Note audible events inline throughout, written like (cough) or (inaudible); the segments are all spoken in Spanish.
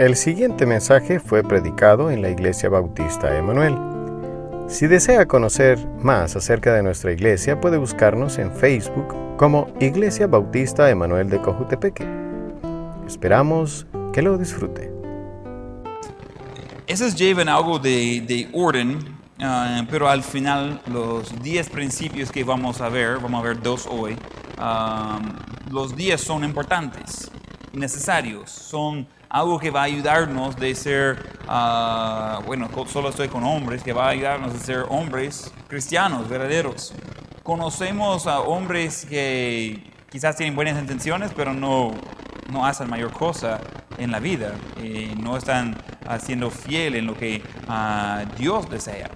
El siguiente mensaje fue predicado en la Iglesia Bautista Emanuel. Si desea conocer más acerca de nuestra iglesia, puede buscarnos en Facebook como Iglesia Bautista Emanuel de Cojutepeque. Esperamos que lo disfrute. Esos llevan algo de, de orden, ah, pero al final los 10 principios que vamos a ver, vamos a ver dos hoy, ah, los 10 son importantes, necesarios, son algo que va a ayudarnos de ser, ah, bueno, solo estoy con hombres, que va a ayudarnos a ser hombres cristianos, verdaderos. Conocemos a hombres que quizás tienen buenas intenciones, pero no, no hacen mayor cosa en la vida, y no están siendo fiel en lo que ah, Dios desea.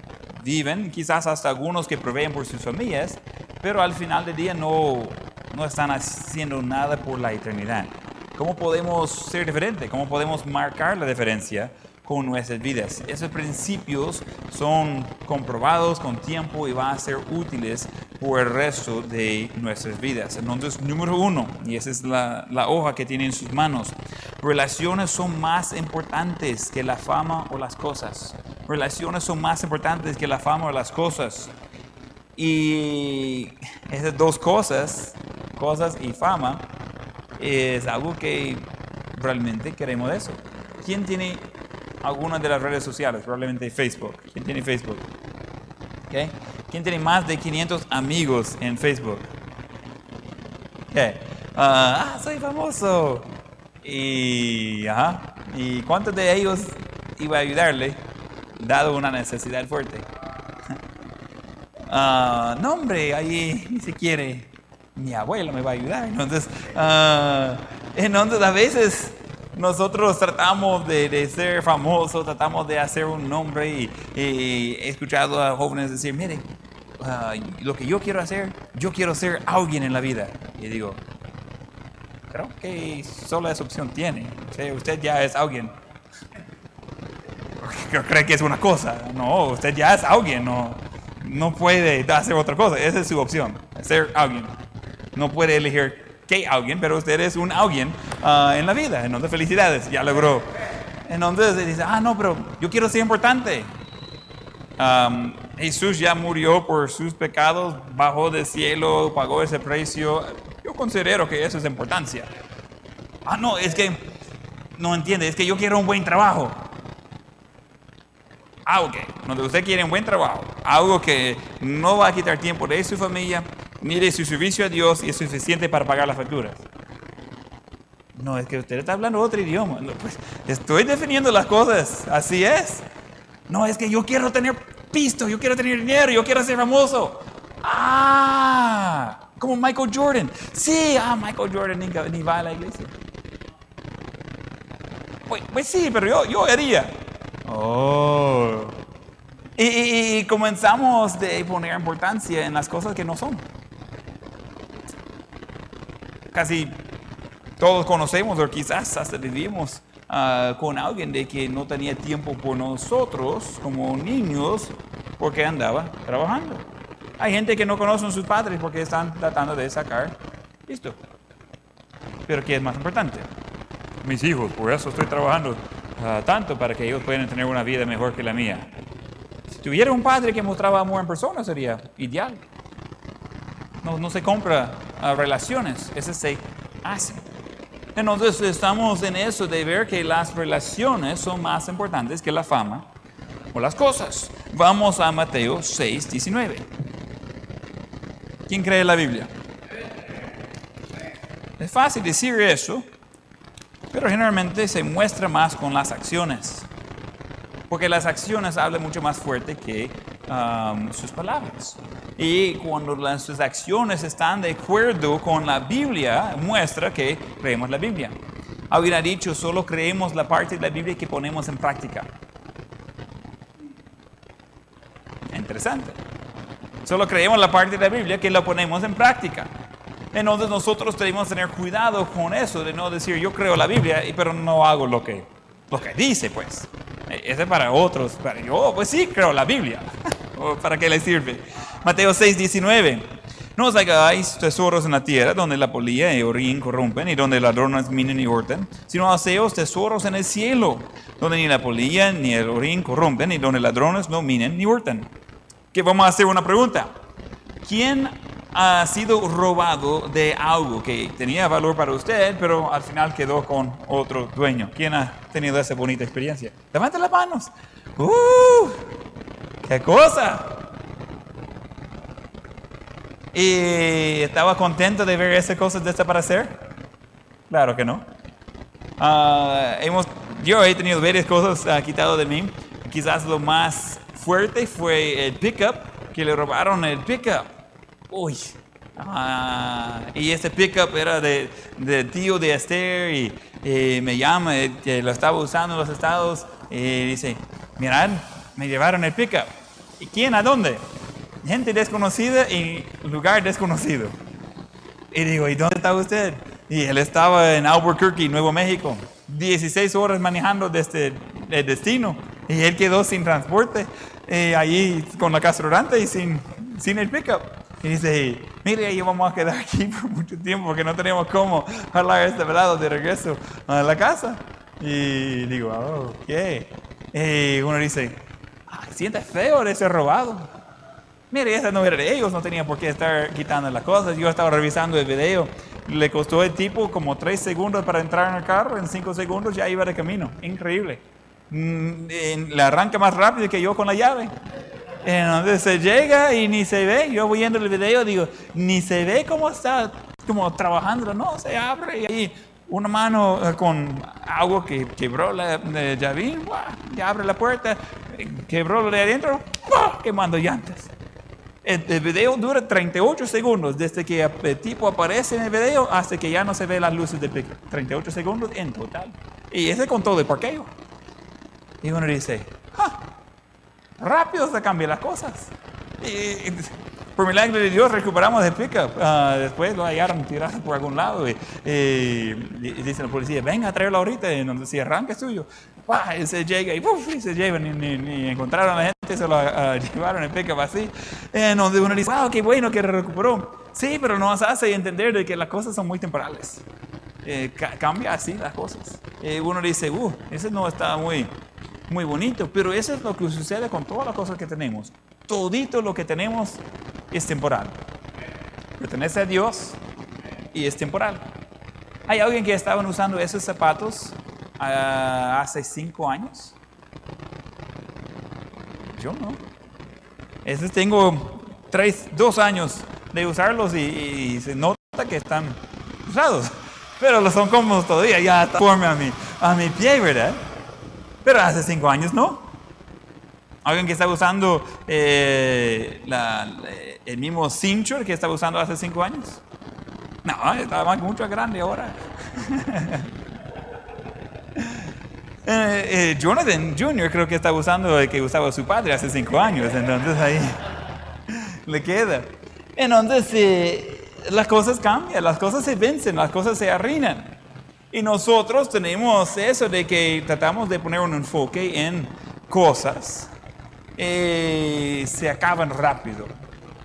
Viven, quizás hasta algunos que proveen por sus familias, pero al final del día no, no están haciendo nada por la eternidad. ¿Cómo podemos ser diferentes? ¿Cómo podemos marcar la diferencia con nuestras vidas? Esos principios son comprobados con tiempo y van a ser útiles por el resto de nuestras vidas. Entonces, número uno, y esa es la, la hoja que tiene en sus manos, relaciones son más importantes que la fama o las cosas. Relaciones son más importantes que la fama o las cosas. Y esas dos cosas, cosas y fama, es algo que realmente queremos eso. ¿Quién tiene alguna de las redes sociales? Probablemente Facebook. ¿Quién tiene Facebook? ¿Quién tiene más de 500 amigos en Facebook? Okay. ah, soy famoso. Y, ajá, ¿Y cuántos de ellos iba a ayudarle dado una necesidad fuerte? (laughs) Ah, no, hombre, ahí se quiere mi abuelo me va a ayudar. Entonces, uh, entonces a veces nosotros tratamos de, ser famosos, tratamos de hacer un nombre y, he escuchado a jóvenes decir, mire, uh, lo que yo quiero hacer, yo quiero ser alguien en la vida. Y digo, creo que solo esa opción tiene. usted ya es alguien. Cree que es una cosa. No, usted ya es alguien. No, no puede hacer otra cosa. Esa es su opción, ser alguien no puede elegir qué alguien, pero usted es un alguien ah, en la vida. Entonces, felicidades, ya logró. Entonces dice, ah, no, pero yo quiero ser importante. Jesús ya murió por sus pecados, bajó del cielo, pagó ese precio. Yo considero que eso es importancia. Ah, no, es que no entiende, es que yo quiero un buen trabajo. Ah, ok, donde usted quiere un buen trabajo, algo que no va a quitar tiempo de su familia, mire, su servicio a Dios es suficiente para pagar las facturas. No, es que usted está hablando otro idioma. pues, estoy definiendo las cosas, así es. No, es que yo quiero tener pisto, yo quiero tener dinero, yo quiero ser famoso. Ah, como Michael Jordan. Sí, ah, Michael Jordan ni, va a la iglesia. Pues, pues, sí, pero yo, yo haría. Oh. Y, y, comenzamos de poner importancia en las cosas que no son casi todos conocemos o quizás hasta vivimos ah, con alguien de que no tenía tiempo por nosotros como niños porque andaba trabajando. Hay gente que no conocen a sus padres porque están tratando de sacar esto. Pero ¿qué es más importante? Mis hijos, por eso estoy trabajando ah, tanto para que ellos puedan tener una vida mejor que la mía. Si tuviera un padre que mostraba amor en persona sería ideal. No, no se compra relaciones, ese se hace. Entonces estamos en eso de ver que las relaciones son más importantes que la fama o las cosas. Vamos a Mateo 6, 19. ¿Quién cree en la Biblia? Es fácil decir eso, pero generalmente se muestra más con las acciones. Porque las acciones hablan mucho más fuerte que um, sus palabras. Y cuando las, sus acciones están de acuerdo con la Biblia, muestra que creemos la Biblia. Habría dicho, solo creemos la parte de la Biblia que ponemos en práctica. Interesante. Solo creemos la parte de la Biblia que la ponemos en práctica. Entonces nosotros tenemos que tener cuidado con eso, de no decir yo creo la Biblia, pero no hago lo que, lo que dice, pues. Ese es para otros, para yo, pues sí, creo la Biblia. (laughs) ¿Para qué le sirve? Mateo 6, 19. No os hagáis tesoros en la tierra donde la polilla y orín corrompen y donde ladrones minen y hurtan, sino haceos tesoros en el cielo, donde ni la polilla ni el orín corrompen y donde ladrones no minen ni hurtan. Que vamos a hacer una pregunta. ¿Quién ha sido robado de algo que tenía valor para usted, pero al final quedó con otro dueño? ¿Quién ha tenido esa bonita experiencia? Levanten las manos. ¡Uh! ¡Qué cosa! ¿Y estaba contento de ver esas cosas desaparecer? Claro que no. Ah, hemos, yo he tenido varias cosas uh, quitado de mí. Quizás lo más fuerte fue el pickup, que le robaron el pickup. Uy. Ah, y ese pickup era de, de tío de Esther y, me llama, que lo estaba usando en los estados y dice, mirad, me llevaron el pickup. ¿Y quién? ¿A dónde? gente desconocida y lugar desconocido. Y digo, ¿y dónde está usted? Y él estaba en Albuquerque, Nuevo México, 16 horas manejando desde el destino. Y él quedó sin transporte, eh, ahí con la rodante y sin, sin el pickup. Y dice, mire, ahí vamos a quedar aquí (laughs) por mucho tiempo porque no tenemos cómo hablar este velado de regreso a la casa. Y digo, oh, ¿qué? Y uno dice, siente feo de ser robado. Mire, esa no era de ellos, no tenía por qué estar quitando las cosas. Yo estaba revisando el video. Le costó el tipo como tres segundos para entrar en el carro, en cinco segundos ya iba de camino. Increíble. Mm, le arranca más rápido que yo con la llave. Entonces se llega y ni se ve. Yo voy viendo el video, digo, ni se ve cómo está como trabajando. No, se abre y ahí una mano eh, con agua que quebró la llave, ya abre la puerta, quebró lo de adentro, quemando llantas. El, video dura 38 segundos desde que el tipo aparece en el video hasta que ya no se ve las luces del pico. 38 segundos en total. Y ese con todo el parqueo. Y uno dice, ah, rápido se cambian las cosas. Por milagro de Dios recuperamos el pickup. Uh, después lo hallaron tirado por algún lado. Y, dice la policía, venga a traerlo ahorita. Y donde si arranca es suyo. Y se llega y, y se lleva, ni, ni, encontraron a la gente, se lo uh, llevaron el pickup así. En donde uno dice, wow, qué bueno que recuperó. Sí, pero nos hace entender de que las cosas son muy temporales. Eh, cambia así las cosas. Eh, uno dice, uh, ese no está muy, muy bonito, pero eso es lo que sucede con todas las cosas que tenemos. Todito lo que tenemos es temporal. Pertenece a Dios y es temporal. ¿Hay alguien que estaban usando esos zapatos uh, hace cinco años? Yo no. Esos tengo tres, dos años de usarlos y, se nota que están usados. (laughs) Pero los son cómodos todavía, ya forma a mi, a mi pie, ¿verdad? Pero hace cinco años no. Alguien que estaba usando eh, el mismo cinture que estaba usando hace cinco años. No, estaba mucho grande ahora. (laughs) Eh, eh, Jonathan Jr. creo que estaba usando el que usaba su padre hace cinco años, entonces ahí (laughs) le queda. Entonces las cosas cambian, las cosas se vencen, las cosas se arruinan. Y nosotros tenemos eso de que tratamos de poner un enfoque en cosas eh, se acaban rápido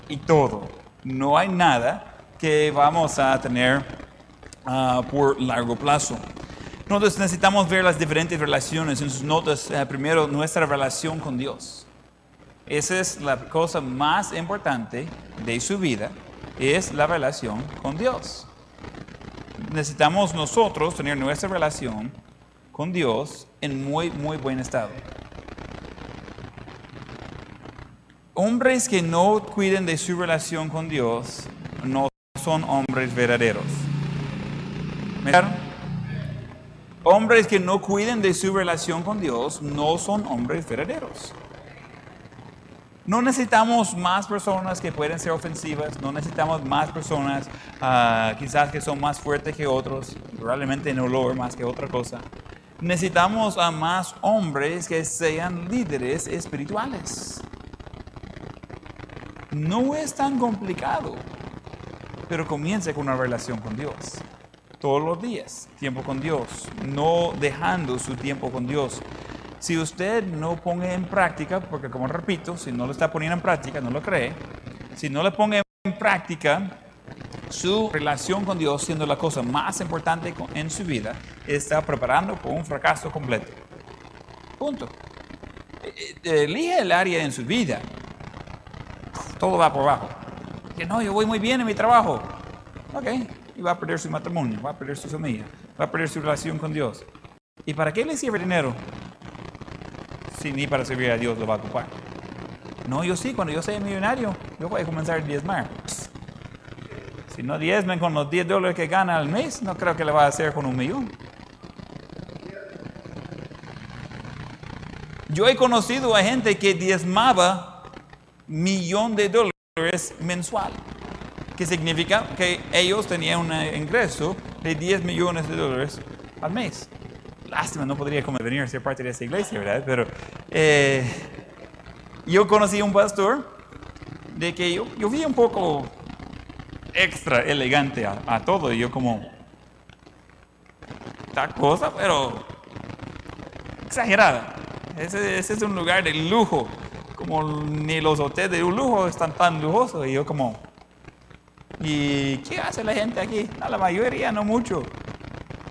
y todo. No hay nada que vamos a tener ah, por largo plazo. Nosotros necesitamos ver las diferentes relaciones. En sus notas, eh, primero, nuestra relación con Dios. Esa es la cosa más importante de su vida, es la relación con Dios. Necesitamos nosotros tener nuestra relación con Dios en muy, muy buen estado. Hombres que no cuiden de su relación con Dios no son hombres verdaderos. Hombres que no cuiden de su relación con Dios no son hombres verdaderos. No necesitamos más personas que pueden ser ofensivas, no necesitamos más personas ah, quizás que son más fuertes que otros, probablemente en olor más que otra cosa. Necesitamos a más hombres que sean líderes espirituales. No es tan complicado, pero comience con una relación con Dios. Todos los días, tiempo con Dios, no dejando su tiempo con Dios. Si usted no pone en práctica, porque como repito, si no lo está poniendo en práctica, no lo cree, si no le pone en práctica su relación con Dios siendo la cosa más importante en su vida, está preparando por un fracaso completo. Punto. Eh, eh, elige el área en su vida. Todo va por abajo. Que no, yo voy muy bien en mi trabajo. Ok, y va a perder su matrimonio, va a perder su familia, va a perder su relación con Dios. ¿Y para qué le sirve dinero? Si ni para servir a Dios lo va a ocupar. No, yo sí, cuando yo sea millonario, yo voy a comenzar a diezmar. Si no diezmen con los 10 dólares que gana al mes, no creo que le va a hacer con un millón. Yo he conocido a gente que diezmaba millón de dólares mensual, que significa que ellos tenían un ingreso de 10 millones de dólares al mes. Lástima, no podría como venir a ser parte de esta iglesia, ¿verdad? Pero eh, yo conocí a un pastor de que yo, yo vi un poco extra elegante a, todo y yo como, esta cosa, pero exagerada. Ese, es un lugar de lujo, como ni los hoteles de lujo están tan lujosos. Y yo como, ¿y qué hace la gente aquí? La mayoría no mucho.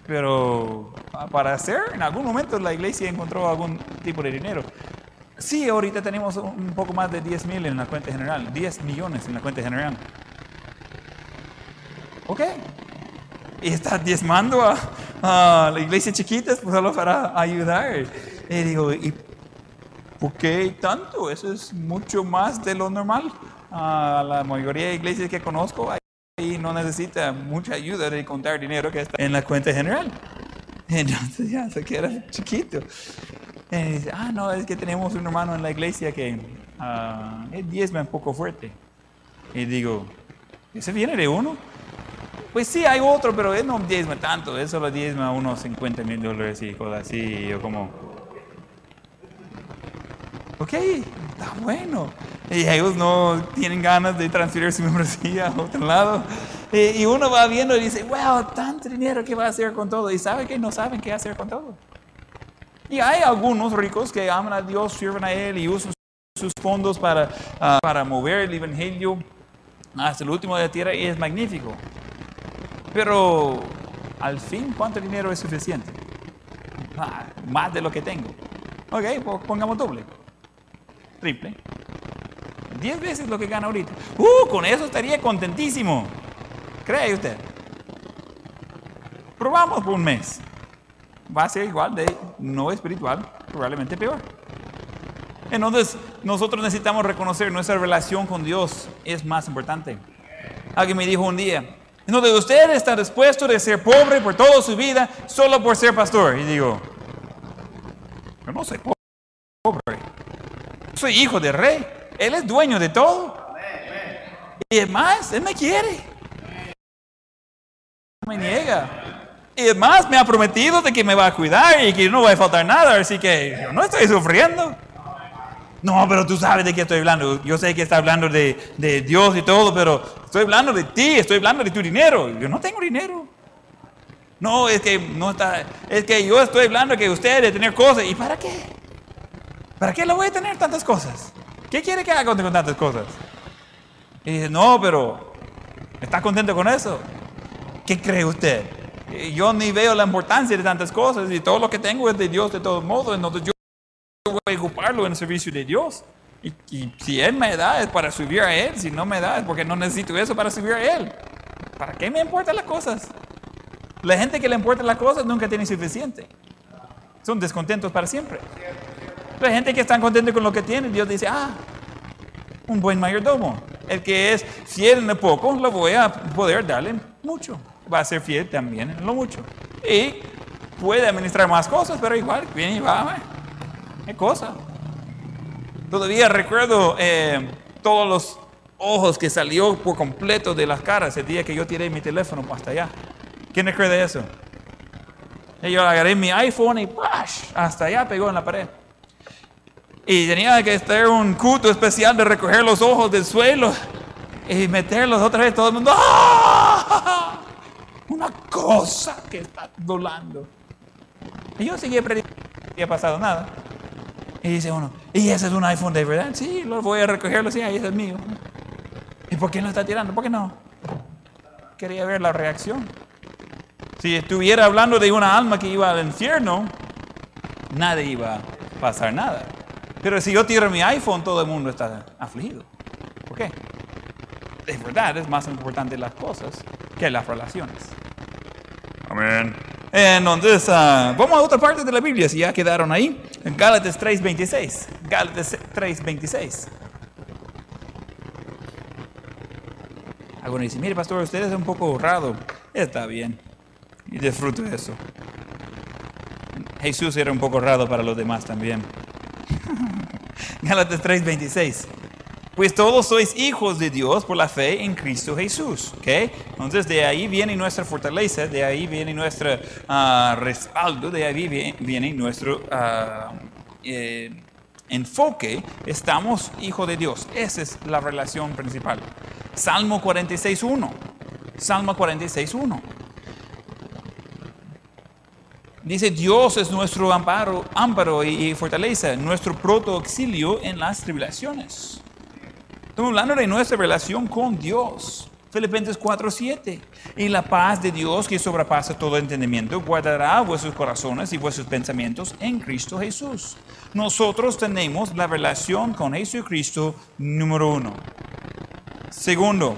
Pero para hacer, en algún momento la iglesia encontró algún tipo de dinero. Sí, ahorita tenemos un poco más de 10 mil en la cuenta general, 10 millones en la cuenta general. Ok. Y está diezmando a, a la iglesia chiquita pues, solo para ayudar. Y digo, ¿y por qué tanto? Eso es mucho más de lo normal. A la mayoría de iglesias que conozco ahí no necesita mucha ayuda de contar dinero que está en la cuenta general. (laughs) Entonces ya se queda chiquito. Y dice, ah, no, es que tenemos un hermano en la iglesia que uh, diezma un poco fuerte. Y digo, ¿ese viene de uno? Pues sí, hay otro, pero él no diezma tanto, él solo diezma unos 50 mil dólares y cosas así. Yo como, ok, está bueno. Y ellos no tienen ganas de transferir su membresía a otro lado. Y, uno va viendo y dice, wow, tanto dinero, ¿qué va a hacer con todo? Y sabe que no saben qué hacer con todo. Y hay algunos ricos que aman a Dios, sirven a Él y usan sus fondos para, ah, para mover el Evangelio hasta el último de la tierra y es magnífico. Pero al fin, ¿cuánto dinero es suficiente? Ah, más de lo que tengo. Ok, pues pongamos doble. Triple. Diez veces lo que gana ahorita. Uh, con eso estaría contentísimo. ¿Cree usted? Probamos por un mes. Va a ser igual de no espiritual, probablemente peor. Entonces, nosotros necesitamos reconocer nuestra relación con Dios es más importante. Alguien me dijo un día, entonces usted está dispuesto de ser pobre por toda su vida solo por ser pastor. Y digo, yo no soy pobre. Soy hijo del rey. Él es dueño de todo. Y además, Él me quiere. Me niega. Y además me ha prometido de que me va a cuidar y que no va a faltar nada. Así que yo no estoy sufriendo. No, pero tú sabes de qué estoy hablando. Yo sé que está hablando de, de, Dios y todo, pero estoy hablando de ti, estoy hablando de tu dinero. Yo no tengo dinero. No, es que no está, es que yo estoy hablando que usted debe tener cosas. ¿Y para qué? ¿Para qué le voy a tener tantas cosas? ¿Qué quiere que haga con tantas cosas? Y dice, no, pero ¿está contento con eso? ¿Qué cree usted? Yo ni veo la importancia de tantas cosas y todo lo que tengo es de Dios de todos modos. Entonces yo voy a ocuparlo en el servicio de Dios. Y, si Él me da es para subir a Él, si no me da es porque no necesito eso para subir a Él. ¿Para qué me importan las cosas? La gente que le importa las cosas nunca tiene suficiente. Son descontentos para siempre. La gente que está contenta con lo que tiene, Dios dice, ah, un buen mayordomo. El que es fiel en lo poco, lo voy a poder darle mucho. Va a ser fiel también en lo mucho. Y puede administrar más cosas, pero igual viene y va. ¿Qué cosa? Todavía recuerdo eh, todos los ojos que salió por completo de las caras el día que yo tiré mi teléfono hasta allá. ¿Quién recuerda eso? Yo agarré mi iPhone y hasta allá pegó en la pared. Y tenía que estar un culto especial de recoger los ojos del suelo y meterlos otra vez todo el mundo. ¡Ah! Una cosa que está volando. Y yo seguía predicando, no había pasado nada. Y dice uno, ¿y ese es un iPhone de verdad? Sí, lo voy a recogerlo, sí, ahí es mío. por qué no está tirando? ¿Por qué no? Quería ver la reacción. Si estuviera hablando de una alma que iba al infierno, nadie iba a pasar nada. Pero si yo tiro mi iPhone, todo el mundo está afligido. ¿Por qué? Es verdad, es más importante las cosas que las relaciones. Amén. Entonces, ah, vamos a otra parte de la Biblia, si ya quedaron ahí. En Gálatas 3.26. Gálatas 3.26. Algunos dicen, mire pastor, usted es un poco honrado. Está bien. Y disfruto de eso. Jesús era un poco raro para los demás también. (laughs) Gálatas 3:26. Pues todos sois hijos de Dios por la fe en Cristo Jesús. ¿okay? Entonces de ahí viene nuestra fortaleza, de ahí viene nuestro ah, respaldo, de ahí viene, nuestro ah, eh, enfoque. Estamos hijos de Dios. Esa es la relación principal. Salmo 46.1. Salmo 46.1. Dice, Dios es nuestro amparo, amparo y, fortaleza, nuestro proto auxilio en las tribulaciones. Estamos hablando de nuestra relación con Dios. Filipenses 4:7. Y la paz de Dios que sobrepasa todo entendimiento guardará vuestros corazones y vuestros pensamientos en Cristo Jesús. Nosotros tenemos la relación con Jesucristo número uno. Segundo,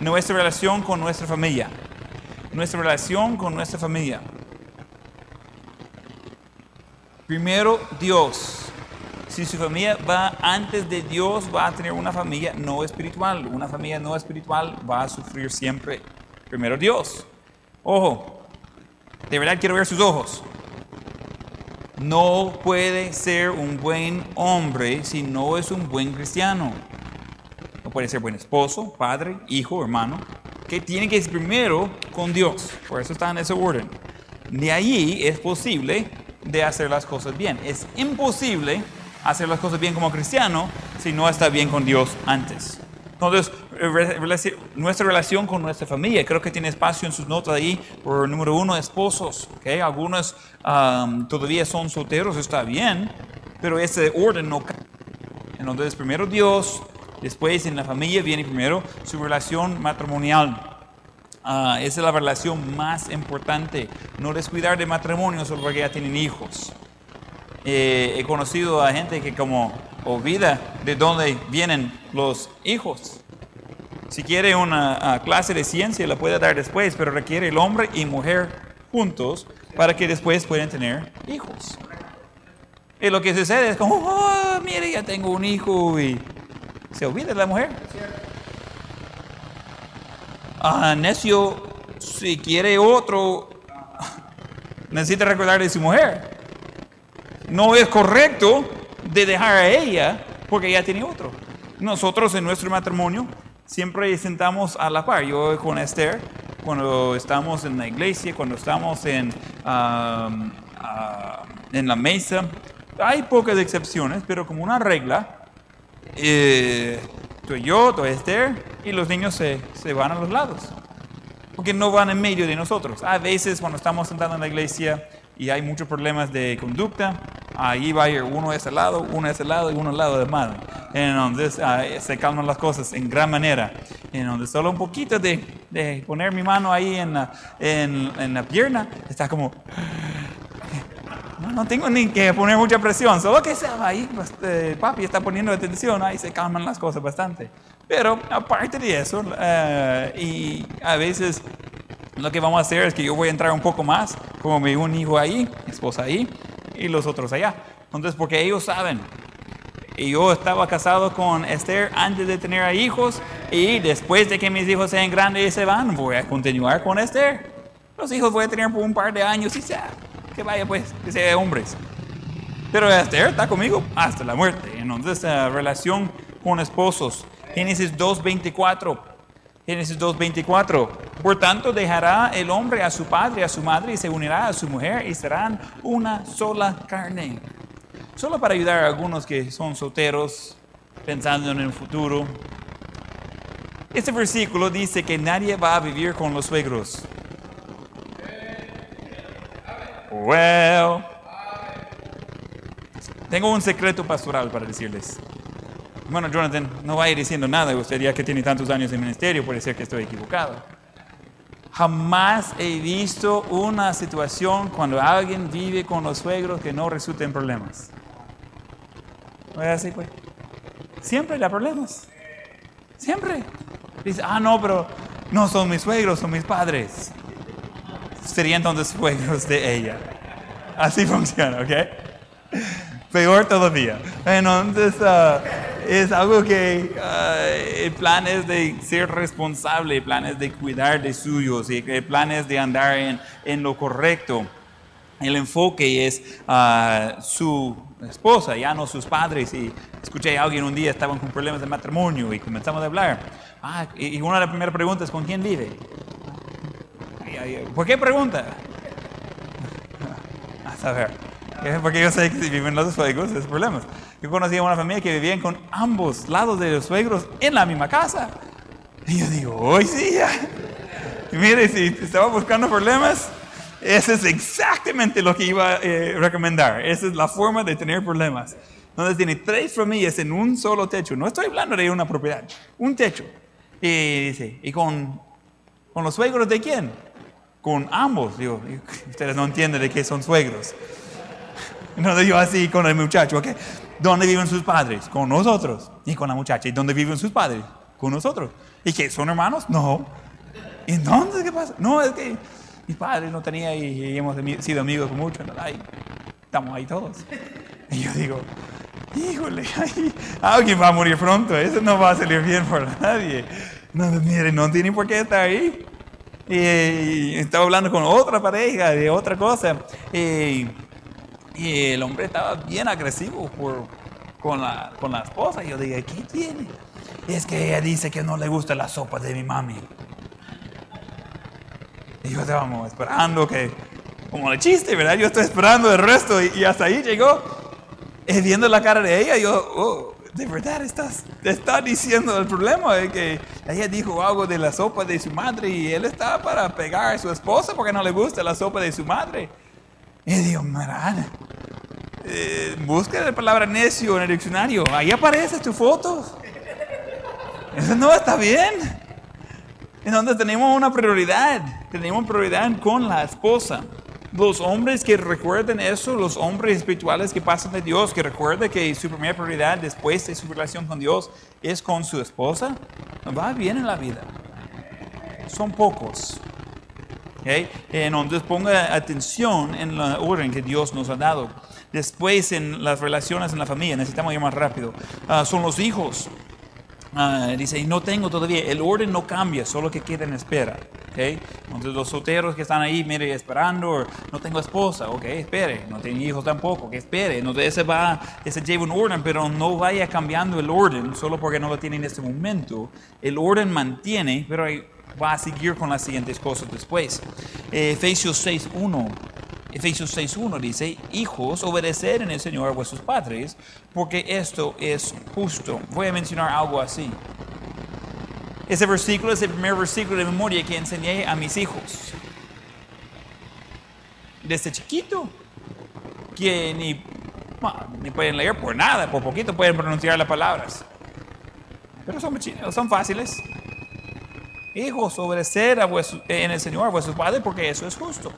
nuestra relación con nuestra familia. Nuestra relación con nuestra familia. Primero, Dios. Si su familia va antes de Dios, va a tener una familia no espiritual. Una familia no espiritual va a sufrir siempre. Primero Dios. Ojo, de verdad quiero ver sus ojos. No puede ser un buen hombre si no es un buen cristiano. No puede ser buen esposo, padre, hijo, hermano. Que tiene que ir primero con Dios. Por eso está en ese orden. De ahí es posible de hacer las cosas bien. Es imposible hacer las cosas bien como cristiano si no está bien con Dios antes. Entonces, nuestra relación con nuestra familia, creo que tiene espacio en sus notas ahí, por número uno, esposos. Algunos todavía son solteros, está bien, pero ese orden no Entonces, primero Dios, después en la familia viene primero su relación matrimonial. Ah, esa es la relación más importante. No descuidar de matrimonio solo porque ya tienen hijos. Eh, he conocido a gente que como olvida de dónde vienen los hijos. Si quiere una clase de ciencia la puede dar después, pero requiere el hombre y mujer juntos para que después puedan tener hijos. Y lo que sucede es como, oh, mire, ya tengo un hijo y se olvida la mujer ah, necio, si quiere otro, necesita recordar de su mujer. No es correcto de dejar a ella porque ella tiene otro. Nosotros en nuestro matrimonio siempre sentamos a la par. Yo con Esther, cuando estamos en la iglesia, cuando estamos en, en la mesa, hay pocas excepciones, pero como una regla, eh, Estoy yo, estoy Esther, y los niños se, se, van a los lados. Porque no van en medio de nosotros. A veces cuando estamos sentados en la iglesia y hay muchos problemas de conducta, ahí va a ir uno a ese lado, uno a ese lado y uno al lado de madre. Entonces ah, se calman las cosas en gran manera. Entonces solo un poquito de, de poner mi mano ahí en en, en la pierna, está como no, tengo ni que poner mucha presión, solo que sea ahí, pues, eh, papi está poniendo atención, ahí se calman las cosas bastante. Pero aparte de eso, eh, y a veces lo que vamos a hacer es que yo voy a entrar un poco más, como mi un hijo ahí, mi esposa ahí, y los otros allá. Entonces, porque ellos saben. Y yo estaba casado con Esther antes de tener hijos, y después de que mis hijos sean grandes y se van, voy a continuar con Esther. Los hijos voy a tener por un par de años y ya que vaya pues, que sea hombres. Pero Esther está conmigo hasta la muerte. Entonces, esta relación con esposos. Génesis 2.24. Génesis 2.24. Por tanto, dejará el hombre a su padre a su madre y se unirá a su mujer y serán una sola carne. Solo para ayudar a algunos que son solteros, pensando en el futuro. Este versículo dice que nadie va a vivir con los suegros. Well, tengo un secreto pastoral para decirles. Bueno, Jonathan, no vaya diciendo nada, usted ya que tiene tantos años en ministerio, puede ser que estoy equivocado. Jamás he visto una situación cuando alguien vive con los suegros que no resulte en problemas. ¿No es así, pues? Siempre hay problemas. Siempre. Dice, ah, no, pero no son mis suegros, son mis padres. Serían entonces suegros de ella. Así (laughs) funciona, ¿ok? Peor todavía. Entonces, uh, es algo que uh, el plan es de ser responsable, el plan es de cuidar de suyos, el plan es de andar en, en lo correcto. El enfoque es uh, su esposa, ya no sus padres. Y escuché a alguien un día, estaban con problemas de matrimonio y comenzamos a hablar. Ah, y una de las primeras preguntas, ¿con quién vive? ¿Por qué pregunta? (laughs) A saber. Porque yo sé que si viven los suegros es problemas. Yo conocí a una familia que vivían con ambos lados de los suegros en la misma casa. Y yo digo, hoy sí, ya. Y mire, si estaba buscando problemas, eso es exactamente lo que iba a eh, recomendar. Esa es la forma de tener problemas. Donde tiene tres familias en un solo techo. No estoy hablando de una propiedad, un techo. Y dice, ¿y con, con los suegros de quién? Con ambos. Digo, ustedes no entienden de qué son suegros. No digo así con el muchacho, ¿ok? ¿Dónde viven sus padres? Con nosotros. Y con la muchacha, ¿y dónde viven sus padres? Con nosotros. ¿Y qué? ¿Son hermanos? No. ¿Y entonces qué pasa? No, es que mis padres no tenía y, hemos sido amigos mucho. estamos ahí todos. Y yo digo, híjole, (laughs) alguien va a morir pronto. Eso no va a salir bien para nadie. No, mire, no tiene por qué estar ahí. Y, estaba hablando con otra pareja de otra cosa. Y, el hombre estaba bien agresivo por, con, la, con esposa. Y yo dije, ¿qué tiene? Es que ella dice que no le gusta la sopa de mi mami. Y yo estábamos esperando que, como el chiste, ¿verdad? Yo estoy esperando el resto y, hasta ahí llegó. Y viendo la cara de ella, yo, oh, de verdad estás, está diciendo el problema de que ella dijo algo de la sopa de su madre y él está para pegar a su esposa porque no le gusta la sopa de su madre. Y digo, Marana, eh, busca la palabra necio en el diccionario, ahí aparece tu foto. Eso no está bien. Entonces tenemos una prioridad, tenemos prioridad con la esposa. Los hombres que recuerden eso, los hombres espirituales que pasan de Dios, que recuerden que su primera prioridad después de su relación con Dios es con su esposa, va bien en la vida. Son pocos. ¿Okay? Entonces ponga atención en la orden que Dios nos ha dado. Después en las relaciones en la familia, necesitamos ir más rápido, ah, son los hijos. Uh, dice, no tengo todavía, el orden no cambia, solo que queda en espera. ¿okay? Entonces los solteros que están ahí, mire, esperando, no tengo esposa, ok, espere, no tengo hijos tampoco, que espere. Entonces ese va, ese lleva un orden, pero no vaya cambiando el orden solo porque no lo tiene en este momento. El orden mantiene, pero va a seguir con las siguientes cosas después. Eh, Efesios 6.1 Efesios 6.1 dice, hijos, obedecer en el Señor a vuestros padres, porque esto es justo. Voy a mencionar algo así. Ese versículo es el primer versículo de memoria que enseñé a mis hijos. Desde chiquito, que ni, ni pueden leer por nada, por poquito pueden pronunciar las palabras. Pero son, son fáciles. Hijos, obedecer a en el Señor a vuestros padres, porque eso es justo.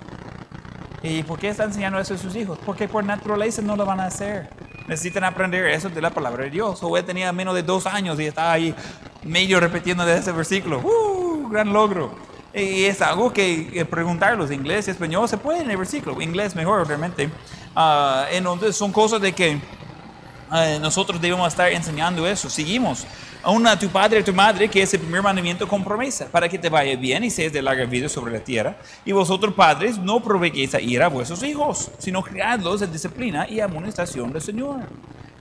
¿Y por qué está enseñando eso a sus hijos? Porque por naturaleza no lo van a hacer. Necesitan aprender eso de la palabra de Dios. Él tenía menos de dos años y estaba ahí medio repitiendo de ese versículo. ¡Uh! Gran logro. Y es algo que preguntarlos, inglés y español, se puede en el versículo, inglés mejor obviamente. Uh, entonces son cosas de que uh, nosotros debemos estar enseñando eso. Seguimos a tu padre y tu madre, que es el primer mandamiento con promesa, para que te vaya bien y seas de larga vida sobre la tierra. Y vosotros, padres, no provoquéis a ira a vuestros hijos, sino criadlos en disciplina y amonestación del Señor.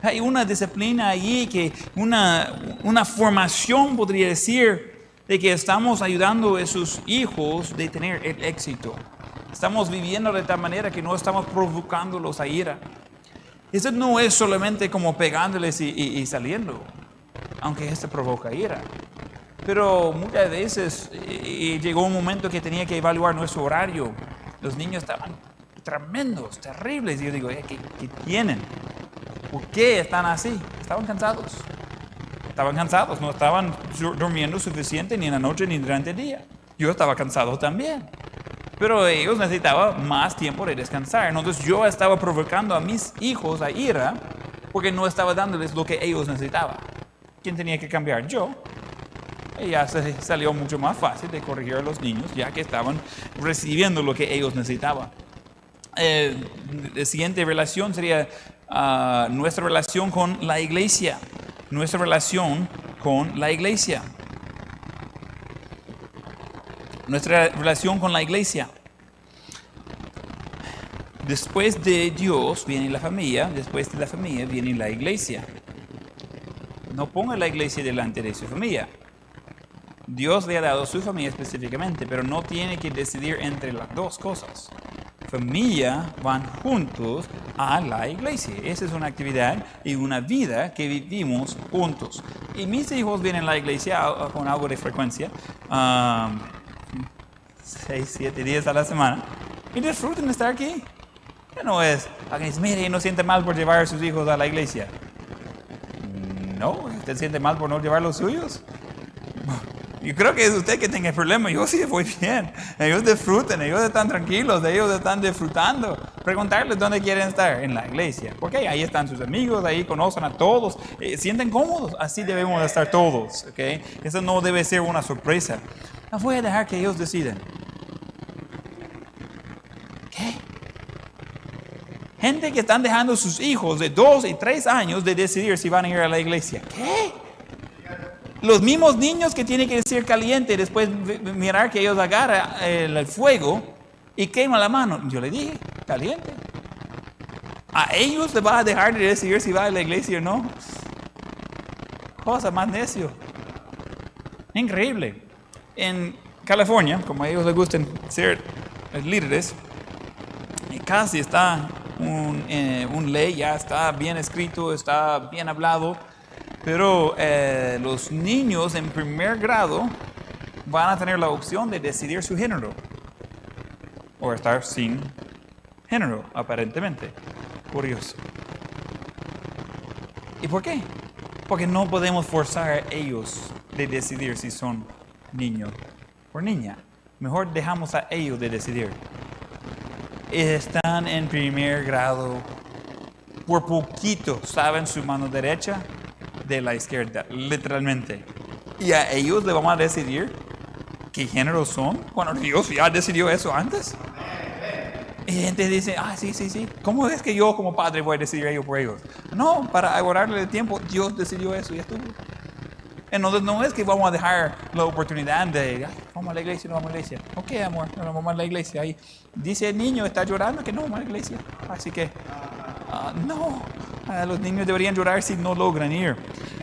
Hay una disciplina allí, que una, una formación, podría decir, de que estamos ayudando a esos hijos de tener el éxito. Estamos viviendo de tal manera que no estamos provocándolos a ira. Eso no es solamente como pegándoles y saliendo aunque esto provoca ira. Pero muchas veces llegó un momento que tenía que evaluar nuestro horario. Los niños estaban tremendos, terribles. Y yo digo, ¿qué, ¿qué, tienen? ¿Por qué están así? Estaban cansados. estaban cansados, no estaban durmiendo suficiente ni en la noche ni durante el día. Yo estaba cansado también. Pero ellos necesitaban más tiempo de descansar. Entonces yo estaba provocando a mis hijos a ira porque no estaba dándoles lo que ellos necesitaban. ¿Quién tenía que cambiar? Yo. Y ya se salió mucho más fácil de corregir a los niños, ya que estaban recibiendo lo que ellos necesitaban. Eh, la siguiente relación sería ah, nuestra relación con la iglesia. Nuestra relación con la iglesia. Nuestra relación con la iglesia. Después de Dios viene la familia, después de la familia viene la iglesia. No ponga la iglesia delante de su familia. Dios le ha dado su familia específicamente, pero no tiene que decidir entre las dos cosas. Familia van juntos a la iglesia. Esa es una actividad y una vida que vivimos juntos. Y mis hijos vienen a la iglesia con algo de frecuencia, um, seis, siete días a la semana, y disfrutan estar aquí. No es, alguien dice, mire, no siente mal por llevar a sus hijos a la iglesia. No, ¿usted siente mal por no llevar los suyos? Yo creo que es usted que tiene el problema. Yo sí voy bien. Ellos disfruten, ellos están tranquilos, ellos están disfrutando. Preguntarles dónde quieren estar, en la iglesia. Porque ahí están sus amigos, ahí conocen a todos, eh, sienten cómodos. Así debemos estar todos. ¿okay? Eso no debe ser una sorpresa. No voy a dejar que ellos deciden. Gente que están dejando sus hijos de dos y tres años de decidir si van a ir a la iglesia. ¿Qué? Los mismos niños que tienen que decir caliente, después mirar que ellos agarran el fuego y queman la mano. Yo le dije, caliente. ¿A ellos les va a dejar de decidir si va a la iglesia o no? Cosa más necio. Increíble. En California, como a ellos les gustan ser líderes, casi está un, eh, un, ley, ya está bien escrito, está bien hablado, pero eh, los niños en primer grado van a tener la opción de decidir su género o estar sin género, aparentemente. Curioso. ¿Y por qué? Porque no podemos forzar a ellos de decidir si son niño o niña. Mejor dejamos a ellos de decidir están en primer grado. Por poquito saben su mano derecha de la izquierda, literalmente. Y a ellos le vamos a decidir qué género son cuando Dios ya decidió eso antes. Y gente dice, ah, sí, sí, sí. ¿Cómo es que yo como padre voy a decidir ellos por ellos? No, para ahorrarle el tiempo, Dios decidió eso y estuvo. Entonces no es que vamos a dejar la oportunidad de, vamos a la iglesia, no vamos a la iglesia. Ok, amor, no vamos a la iglesia. Ahí dice el niño, está llorando, que no vamos a la iglesia. Así que, ah, no, ah, los niños deberían llorar si no logran ir.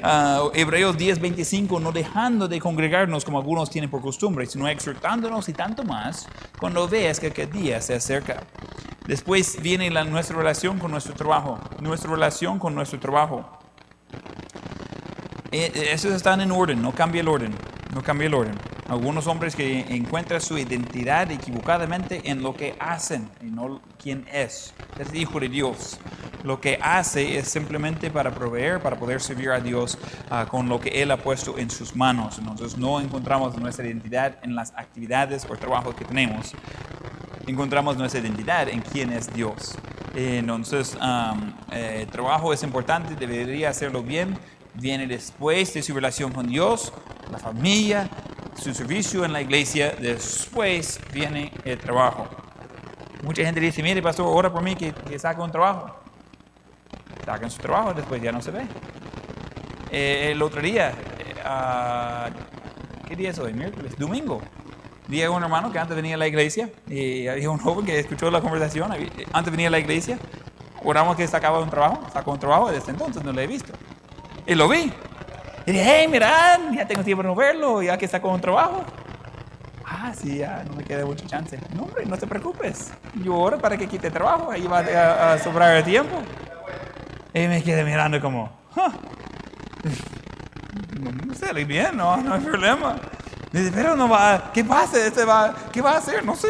Uh, Hebreos 10:25, no dejando de congregarnos como algunos tienen por costumbre, sino exhortándonos y tanto más cuando veas que aquel día se acerca. Después viene la, nuestra relación con nuestro trabajo, nuestra relación con nuestro trabajo. Eh, eh, esos están en orden, no cambia el orden, no cambia el orden. Algunos hombres que encuentran su identidad equivocadamente en lo que hacen y no quién es. Es hijo de Dios. Lo que hace es simplemente para proveer, para poder servir a Dios ah, con lo que Él ha puesto en sus manos. Entonces no encontramos nuestra identidad en las actividades o trabajos que tenemos. Encontramos nuestra identidad en quién es Dios. Entonces, el eh, trabajo es importante, debería hacerlo bien, viene después de su relación con Dios, la familia, su servicio en la iglesia, después viene el trabajo. Mucha gente dice, mire pastor, ora por mí que, que saque un trabajo. Sacan su trabajo, después ya no se ve. Eh, el otro día, eh, ¿qué día es hoy? Miércoles, domingo. Vi a un hermano que antes venía a la iglesia y había un joven que escuchó la conversación, antes venía a la iglesia, oramos que sacaba un trabajo, sacó un trabajo, desde entonces no lo he visto. Y lo vi. Y dije, hey, mirad, ya tengo tiempo de no verlo, ya que está con un trabajo. Ah, sí, ya no me queda mucha chance. No, hombre, no te preocupes. Yo oro para que quite trabajo, ahí va a, sobrar el tiempo. Y me quedé mirando como, (laughs) no, sé, bien, no, no hay problema. Dice, pero no va, ¿qué pasa? Este va, ¿Qué va a hacer? No sé.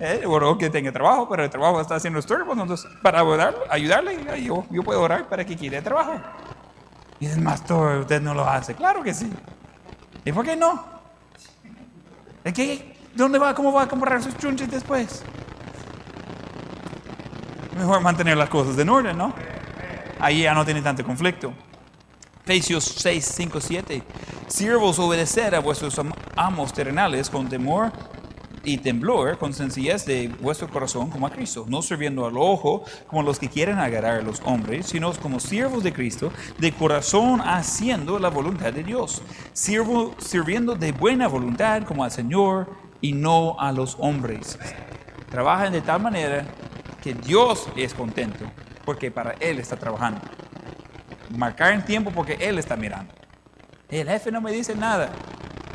Eh, oró que tenga trabajo, pero el trabajo está haciendo estorbo, entonces para ayudarle, ayudarle yo, yo puedo orar para que quite trabajo. Y dices, pastor, usted no lo hace. Claro que sí. ¿Y por qué no? ¿De qué? ¿Dónde va? ¿Cómo va a comprar sus chunches después? Mejor mantener las cosas en orden, ¿no? Ahí ya no tiene tanto conflicto. Efesios 6, 5, 7. Siervos, obedecer a vuestros amos terrenales con temor y temblor, con sencillez de vuestro corazón como a Cristo, no sirviendo al ojo como los que quieren agarrar a los hombres, sino como siervos de Cristo, de corazón haciendo la voluntad de Dios, Sirvo, sirviendo de buena voluntad como al Señor y no a los hombres. Trabajan de tal manera que Dios es contento, porque para Él está trabajando. Marcar en tiempo porque Él está mirando. El jefe no me dice nada.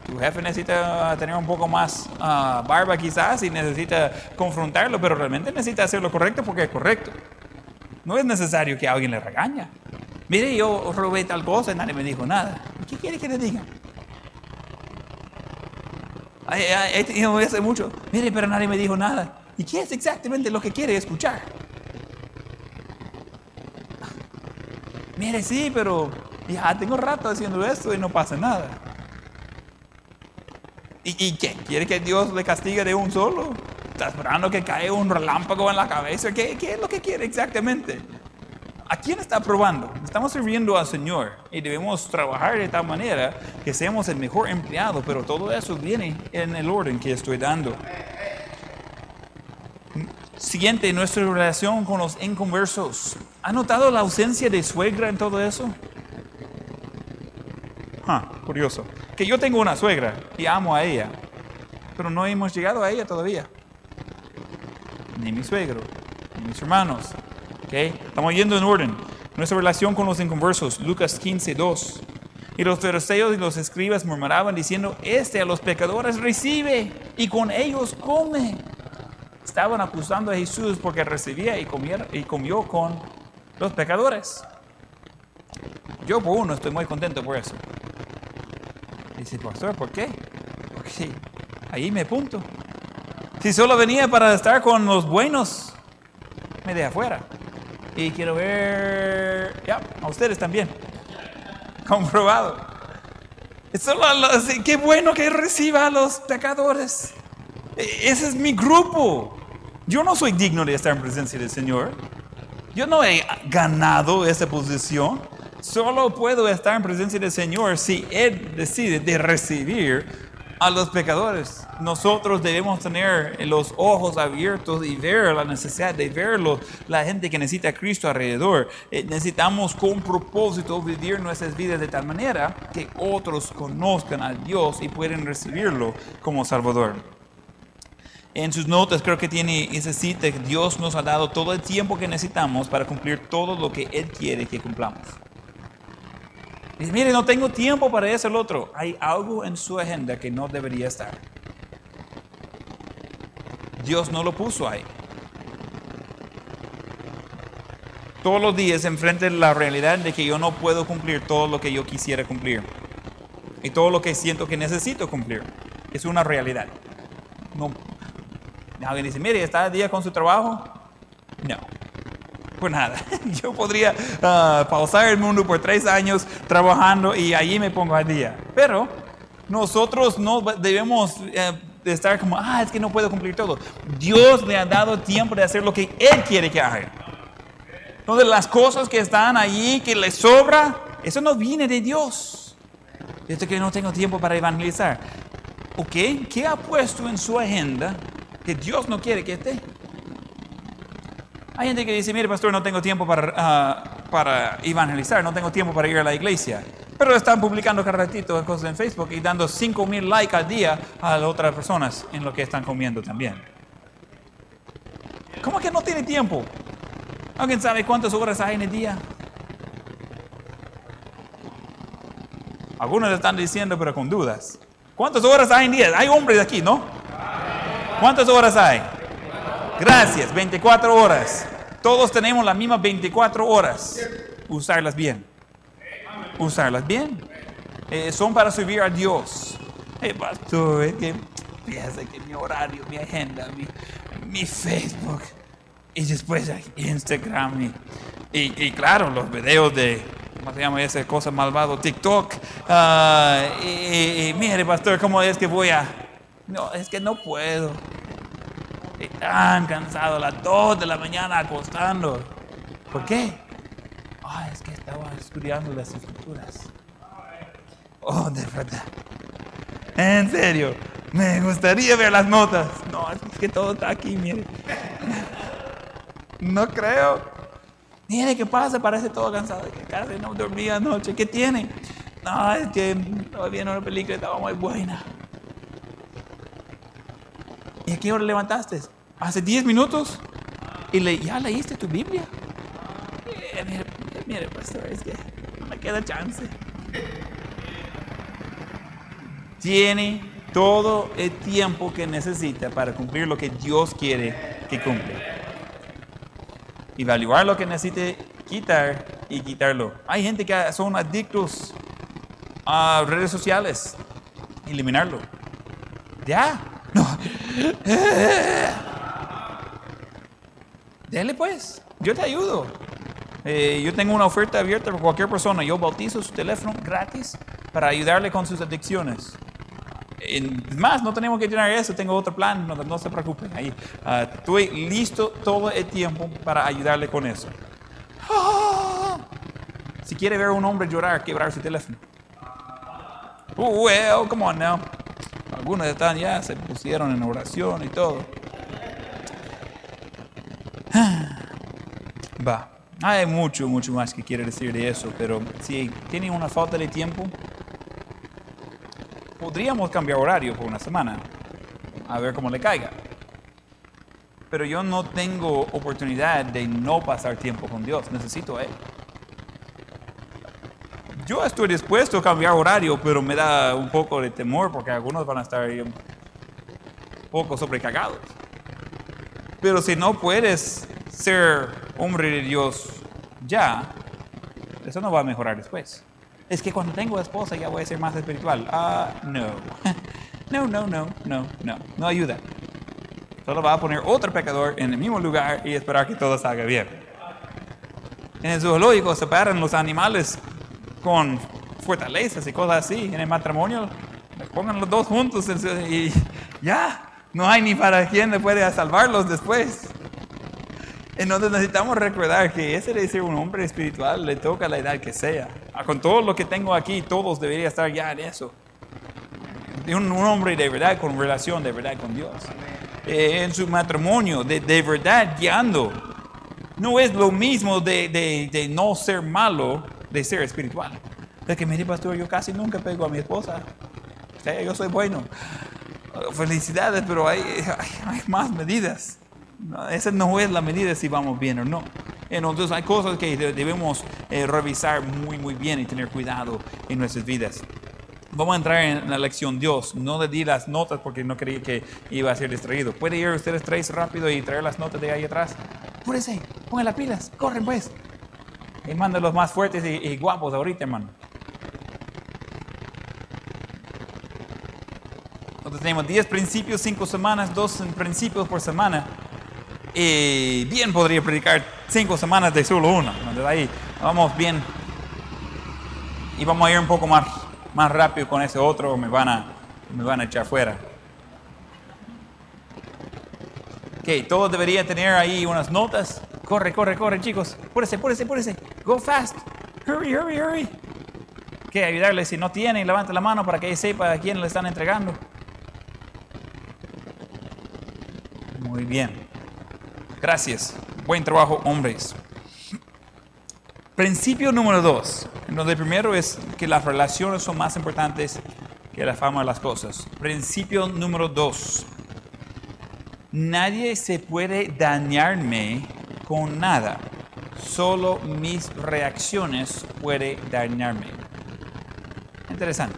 Tu jefe necesita tener un poco más ah, barba quizás y necesita confrontarlo, pero realmente necesita hacer lo correcto porque es correcto. No es necesario que alguien le regaña. Mire, yo robé tal cosa y nadie me dijo nada. ¿Qué quiere que le diga? He tenido hace mucho. Mire, pero nadie me dijo nada. ¿Y qué es exactamente lo que quiere escuchar? Mire, sí, pero ya tengo rato haciendo esto y no pasa nada. ¿Y, qué? ¿Quiere que Dios le castigue de un solo? ¿Está esperando que caiga un relámpago en la cabeza? ¿Qué, ¿Qué es lo que quiere exactamente? ¿A quién está probando? Estamos sirviendo al Señor y debemos trabajar de tal manera que seamos el mejor empleado, pero todo eso viene en el orden que estoy dando. Siguiente, nuestra relación con los inconversos. ¿Ha notado la ausencia de suegra en todo eso? Ah, curioso. Que yo tengo una suegra y amo a ella, pero no hemos llegado a ella todavía. Ni mi suegro, ni mis hermanos. ¿Okay? Estamos yendo en orden. Nuestra relación con los inconversos, Lucas 15, 2. Y los fariseos y los escribas murmuraban diciendo, este a los pecadores recibe y con ellos come. Estaban acusando a Jesús porque recibía y, y comió con los pecadores. Yo por uno estoy muy contento por eso. Dice, pastor, ¿por qué? Porque sí, ahí me punto. Si solo venía para estar con los buenos, me de afuera. Y quiero ver, ya, a ustedes también. (laughs) Comprobado. Solo qué bueno que reciba a los pecadores. E, ese es mi grupo. Yo no soy digno de estar en presencia del Señor. Yo no he ganado esa posición. Solo puedo estar en presencia del Señor si Él decide de recibir a los pecadores. Nosotros debemos tener los ojos abiertos y ver la necesidad de verlo, la gente que necesita a Cristo alrededor. Eh, necesitamos con propósito vivir nuestras vidas de tal manera que otros conozcan a Dios y pueden recibirlo como Salvador. En sus notas creo que tiene esa cita que Dios nos ha dado todo el tiempo que necesitamos para cumplir todo lo que Él quiere que cumplamos. Dice, mire, no tengo tiempo para eso el otro. Hay algo en su agenda que no debería estar. Dios no lo puso ahí. Todos los días enfrente la realidad de que yo no puedo cumplir todo lo que yo quisiera cumplir. Y todo lo que siento que necesito cumplir. Es una realidad. No. Alguien dice, mire, ¿está el día con su trabajo? No. Pues nada, (laughs) yo podría ah, pausar el mundo por tres años trabajando y allí me pongo al día. Pero nosotros no debemos eh, estar como, ah, es que no puedo cumplir todo. Dios le ha dado tiempo de hacer lo que Él quiere que haga. Entonces las cosas que están allí, que le sobra, eso no viene de Dios. Esto que no tengo tiempo para evangelizar. ¿Ok? ¿Qué ha puesto en su agenda que Dios no quiere que esté? Hay gente que dice, mire pastor, no tengo tiempo para, ah, para evangelizar, no tengo tiempo para ir a la iglesia. Pero están publicando cada ratito cosas en Facebook y dando 5 mil likes al día a otras personas en lo que están comiendo también. ¿Cómo que no tiene tiempo? ¿Alguien sabe cuántas horas hay en el día? Algunos están diciendo, pero con dudas. ¿Cuántas horas hay en día? Hay hombres aquí, ¿no? ¿Cuántas horas hay? Gracias, 24 horas. Todos tenemos las mismas 24 horas. Usarlas bien. Usarlas bien. Eh, son para subir a Dios. Hey, pastor, es que piensa que mi horario, mi agenda, mi, Facebook y después Instagram y, y, claro, los videos de ¿cómo se llama esa cosa malvado? TikTok. Ah, y, y, mire, pastor, ¿cómo es que voy a...? No, es que no puedo. Tan cansado las 2 de la mañana acostando. ¿Por qué? Ah, es que estaba estudiando las escrituras. Oh, de verdad. En serio, me gustaría ver las notas. No, es que todo está aquí, mire. No creo. Mire, ¿qué pasa? Parece todo cansado. Que casi no dormí anoche. ¿Qué tiene? No, es que estaba viendo una película estaba muy buena. ¿Y a qué hora levantaste? ¿Hace 10 minutos? ¿Y le, ya leíste tu Biblia? Eh, mire, mire, pastor, es que no me queda chance. Tiene todo el tiempo que necesita para cumplir lo que Dios quiere que cumpla. Evaluar lo que necesite quitar y quitarlo. Hay gente que son adictos a redes sociales. Eliminarlo. Ya. No. (laughs) Dele pues. Yo te ayudo. Eh, yo tengo una oferta abierta para cualquier persona. Yo bautizo su teléfono gratis para ayudarle con sus adicciones. Es más, no tenemos que llenar eso, tengo otro plan, no, no se preocupen. Ahí, uh, estoy listo todo el tiempo para ayudarle con eso. Ah, si quiere ver un hombre llorar, quebrar su teléfono. Oh, well, come on now. Algunos están ya, se pusieron en oración y todo. Va. Hay mucho, mucho más que quiero decir de eso, pero si tiene una falta de tiempo, podríamos cambiar horario por una semana, a ver cómo le caiga. Pero yo no tengo oportunidad de no pasar tiempo con Dios, necesito a Él. Yo estoy dispuesto a cambiar horario, pero me da un poco de temor porque algunos van a estar un poco sobrecargados. Pero si no puedes ser hombre de Dios ya, eso no va a mejorar después. Es que cuando tengo esposa ya voy a ser más espiritual. Ah, no. (laughs) No, no, no, no, no. No ayuda. Solo va a poner otro pecador en el mismo lugar y esperar que todo salga bien. En el zoológico separan los animales con fortalezas y cosas así. En el matrimonio, pongan los dos juntos y ya. No hay ni para quién le puede salvarlos después. Entonces necesitamos recordar que ese de ser un hombre espiritual le toca la edad que sea. Ah, con todo lo que tengo aquí, todos deberían estar ya en eso. Un, un hombre de verdad, con relación de verdad con Dios. Eh, en su matrimonio, de, de, verdad guiando. No es lo mismo de, de, de, no ser malo, de ser espiritual. De que, mire, pastor, yo casi nunca pego a mi esposa. Sí, yo soy bueno. Felicidades, pero hay, (laughs) hay, hay más medidas. Esa no es la medida si vamos bien o no. Entonces hay cosas que debemos eh, revisar muy, muy bien y tener cuidado en nuestras vidas. Vamos a entrar en la lección Dios. No le di las notas porque no creí que iba a ser distraído. ¿Puede ir ustedes tres rápido y traer las notas de ahí atrás? Púrese, pongan las pilas, corren pues. Y manden los más fuertes y, y guapos ahorita, hermano. Entonces tenemos 10 principios, 5 semanas, 2 principios por semana. Y bien podría predicar cinco semanas de solo uno. Entonces ahí vamos bien. Y vamos a ir un poco más, más rápido con ese otro, me van a, me van a echar fuera. Ok, todos deberían tener ahí unas notas. Corre, corre, corre, chicos. Púrese, púrese, púrese. Go fast. Hurry, hurry, hurry. Que ayudarle si no tienen, levante la mano para que sepa a quién le están entregando. Muy bien. Gracias. Buen trabajo, hombres. Principio número dos. Donde primero es que las relaciones son más importantes que la fama de las cosas. Principio número dos. Nadie se puede dañarme con nada. Solo mis reacciones pueden dañarme. Interesante.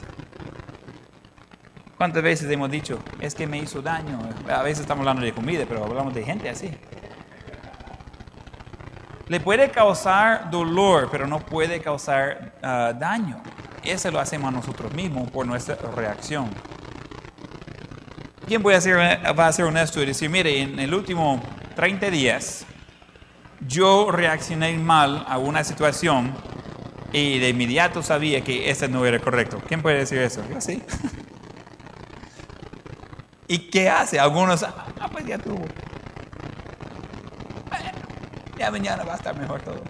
¿Cuántas veces hemos dicho, es que me hizo daño? A veces estamos hablando de comida, pero hablamos de gente así. Le puede causar dolor, pero no puede causar uh, daño. Ese lo hacemos a nosotros mismos por nuestra reacción. ¿Quién puede va a ser honesto y decir, mire, en el último 30 días yo reaccioné mal a una situación Y de inmediato sabía que ese no era correcto. ¿Quién puede decir eso? Yo sí. (laughs) ¿Y qué hace? Algunos, ah, pues ya tuvo. Ya mañana va a estar mejor todo.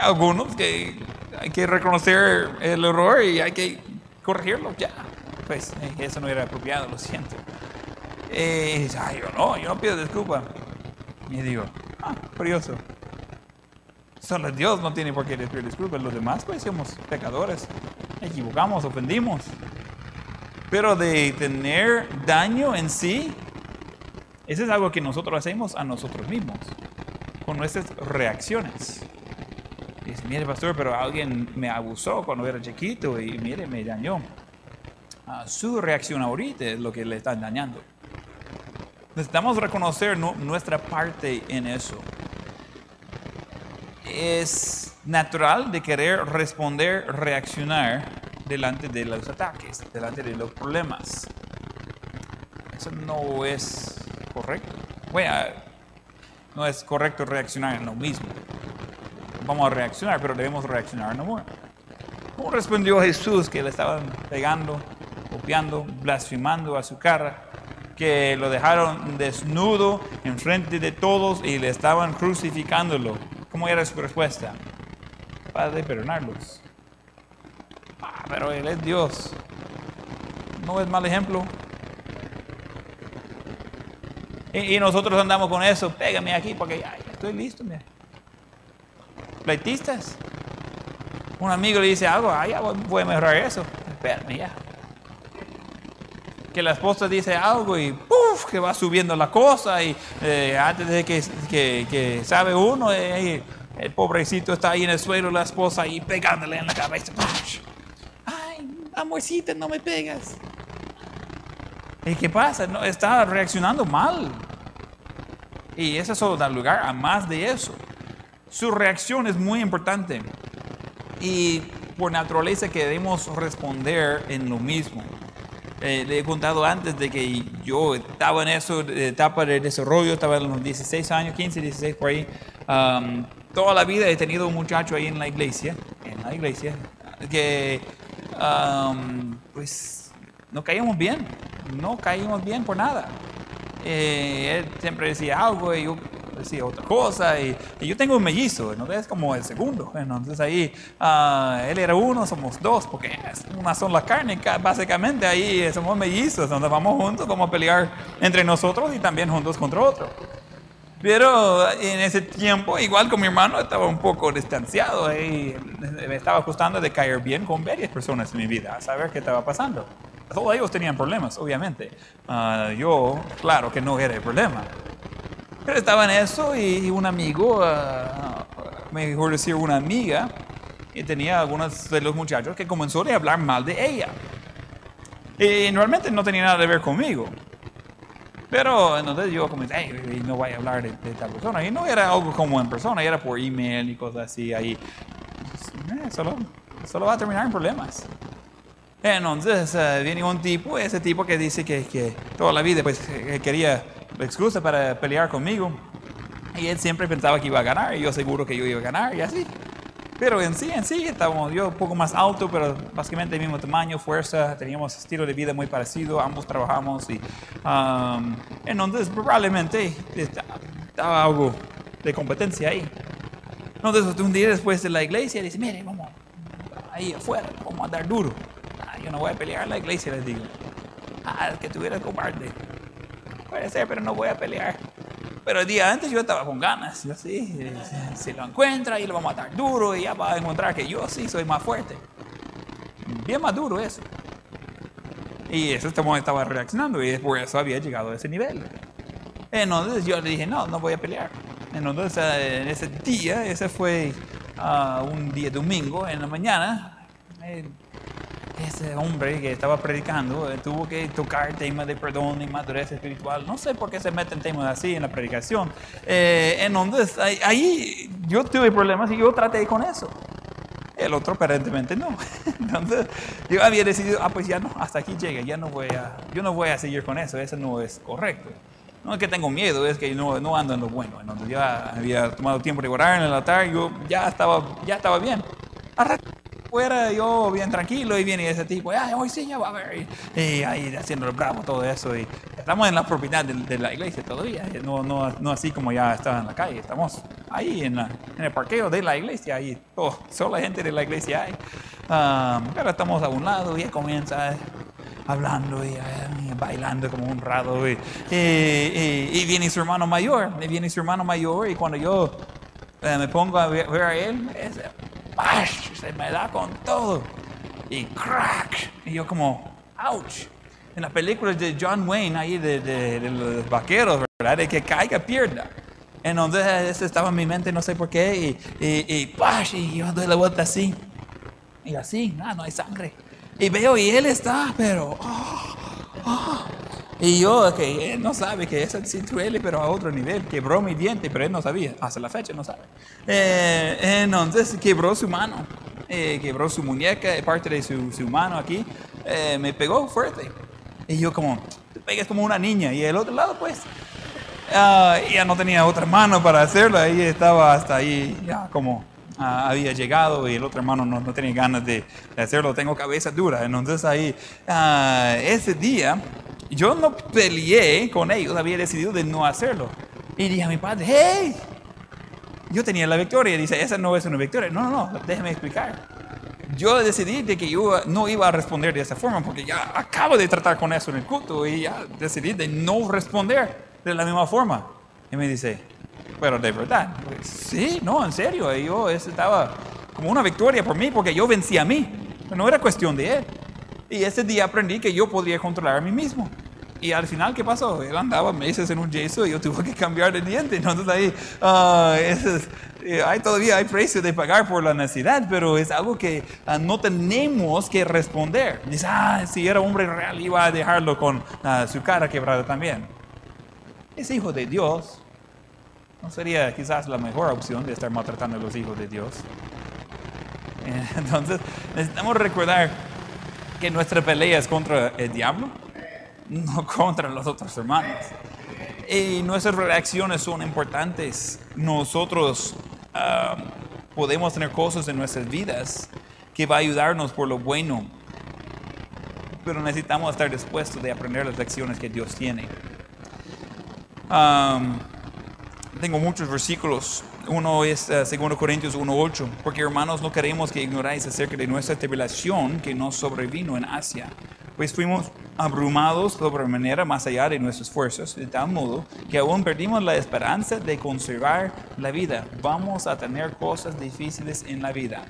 Algunos que hay que reconocer el error y hay que corregirlo ya. Pues eh, eso no era apropiado, lo siento. Eh, y yo no, yo no pido disculpas. Y digo, ah, curioso. Solo Dios no tiene por qué pedir disculpas. Los demás, pues, somos pecadores. Equivocamos, ofendimos. Pero de tener daño en sí, eso es algo que nosotros hacemos a nosotros mismos, nuestras reacciones. dice, mire, pastor, pero alguien me abusó cuando era chiquito y mire, me dañó. Ah, su reacción ahorita es lo que le está dañando. Necesitamos reconocer nuestra parte en eso. Es natural de querer responder, reaccionar delante de los ataques, delante de los problemas. Eso no es correcto. Bueno, no es correcto reaccionar en lo mismo. Vamos a reaccionar, pero debemos reaccionar en amor. ¿Cómo respondió Jesús que le estaban pegando, copiando, blasfemando a su cara? Que lo dejaron desnudo en frente de todos y le estaban crucificándolo. ¿Cómo era su respuesta? Padre, perdonarlos. Ah, pero Él es Dios. ¿No es mal ejemplo? Y, nosotros andamos con eso, pégame aquí porque ya, estoy listo. Mira. Pleitistas. Un amigo le dice algo, ah, ya voy a mejorar eso. Espérame ya. Que la esposa dice algo y ¡puf! que va subiendo la cosa y eh, antes de que, que, sabe uno, eh, el pobrecito está ahí en el suelo, la esposa ahí pegándole en la cabeza. ¡Ay, amorcita, no me pegas! ¿Y qué pasa? No, está reaccionando mal. Y eso solo da lugar a más de eso. Su reacción es muy importante. Y por naturaleza que debemos responder en lo mismo. Eh, le he contado antes de que yo estaba en esa etapa de desarrollo, estaba en los 16 años, 15, 16 por ahí. toda la vida he tenido un muchacho ahí en la iglesia, en la iglesia, que pues no caíamos bien, no caímos bien por nada. Eh, él siempre decía algo y yo decía otra cosa. Y, yo tengo un mellizo, ¿no? es como el segundo. Entonces ahí ah, él era uno, somos dos, porque una son la carne, básicamente ahí somos mellizos, donde vamos juntos, vamos a pelear entre nosotros y también juntos contra otro. Pero en ese tiempo, igual con mi hermano, estaba un poco distanciado y me estaba costando de caer bien con varias personas en mi vida, a saber qué estaba pasando. Todos ellos tenían problemas, obviamente. Ah, yo, claro que no era el problema. Pero estaba en eso y un amigo, uh, mejor decir una amiga, y tenía algunos de los muchachos que comenzó a hablar mal de ella. Y realmente no tenía nada que ver conmigo. Pero entonces yo comencé, hey, no voy a hablar de, tal persona. Y no era algo como en persona, era por email y cosas así. Ahí eh, solo, solo va a terminar en problemas. Entonces uh, viene un tipo, ese tipo que dice que, que toda la vida pues quería excusa para pelear conmigo. Y él siempre pensaba que iba a ganar y yo seguro que yo iba a ganar y así. Pero en sí, en sí, estábamos yo un poco más alto, pero básicamente el mismo tamaño, fuerza, teníamos estilo de vida muy parecido, ambos trabajamos y um, entonces probablemente estaba algo de competencia ahí. Entonces un día después de la iglesia dice, mire, vamos ahí afuera, vamos a dar duro. No voy a pelear en la iglesia, les digo. Ah, que tuviera cobarde. Puede ser, pero no voy a pelear. Pero el día antes yo estaba con ganas. Yo sí, si lo encuentra y lo va a matar duro y ya va a encontrar que yo sí soy más fuerte. Bien más duro eso. Y eso estaba reaccionando y por eso había llegado a ese nivel. Entonces yo le dije, no, no voy a pelear. Entonces eh, en ese día, ese fue ah, un día domingo en la mañana, ese hombre que estaba predicando eh, tuvo que tocar temas de perdón y madurez espiritual. No sé por qué se meten temas así en la predicación. Eh, entonces, ahí, yo tuve problemas y yo traté con eso. El otro aparentemente no. (laughs) Entonces, yo había decidido, ah, pues ya no, hasta aquí llega, ya no voy a, yo no voy a seguir con eso, eso no es correcto. No es que tengo miedo, es que no, no ando en lo bueno. Entonces, ya había tomado tiempo de orar en el altar, yo ya estaba, ya estaba bien. Yo bien tranquilo y viene ese tipo, ay, hoy sí ya va a ver, y, ahí haciendo el bravo, todo eso, y estamos en la propiedad de, la iglesia todavía, no, no, no, así como ya estaba en la calle, estamos ahí en, en el parqueo de la iglesia, ahí oh, (laughs) solo la gente de la iglesia hay, um, pero estamos a un lado y ya comienza hablando y, bailando como un rado, y, y, viene su hermano mayor, y viene su hermano mayor, y cuando yo eh, me pongo a ver, a él, es, se me da con todo. Y crack. Y yo como, ouch. En las películas de John Wayne, ahí de, los vaqueros, ¿verdad? De que caiga, pierda. Entonces, eso estaba en mi mente, no sé por qué. Y, y, y, yo doy la vuelta así. Y así, no, no hay sangre. Y veo, y él está, pero... Oh, oh. Y yo, que él no sabe que es sí duele, pero a otro nivel. Quebró mi diente, pero él no sabía. Hasta la fecha no sabe. Eh, entonces quebró su mano. Eh, quebró su muñeca, parte de su, su mano aquí. Eh, me pegó fuerte. Y yo como, te pegas como una niña. Y el otro lado, pues, uh, ya no tenía otra mano para hacerlo. Ahí estaba hasta ahí, ya como uh, había llegado y el otro hermano no, no tenía ganas de, hacerlo. Tengo cabeza dura. Entonces ahí, uh, ese día yo no peleé con ellos, había decidido de no hacerlo. Y dije a mi padre, hey, yo tenía la victoria. Y dice, esa no es una victoria. No, no, déjeme explicar. Yo decidí de que yo no iba a responder de esa forma porque ya acabo de tratar con eso en el culto y ya decidí de no responder de la misma forma. Y me dice, pero de verdad, sí, no, en serio, yo estaba como una victoria por mí porque yo vencí a mí. No era cuestión de él. Y ese día aprendí que yo podría controlar a mí mismo. Y al final, ¿qué pasó? Él andaba meses en un yeso y yo tuve que cambiar de diente. Entonces ahí, uh, es, eh, hay, todavía hay precio de pagar por la necesidad, pero es algo que uh, no tenemos que responder. Dice, ah, si era hombre real iba a dejarlo con uh, su cara quebrada también. Es hijo de Dios. No sería quizás la mejor opción de estar maltratando a los hijos de Dios. (laughs) Entonces, necesitamos recordar que nuestra pelea es contra el diablo, no contra los otros hermanos. Y nuestras reacciones son importantes. Nosotros ah, podemos tener cosas en nuestras vidas que va a ayudarnos por lo bueno, pero necesitamos estar dispuestos de aprender las lecciones que Dios tiene. tengo muchos versículos uno es 2 eh, Corintios 1.8, porque hermanos no queremos que ignoráis acerca de nuestra tribulación que nos sobrevino en Asia, pues fuimos abrumados sobremanera más allá de nuestras fuerzas, de tal modo que aún perdimos la esperanza de conservar la vida. Vamos a tener cosas difíciles en la vida.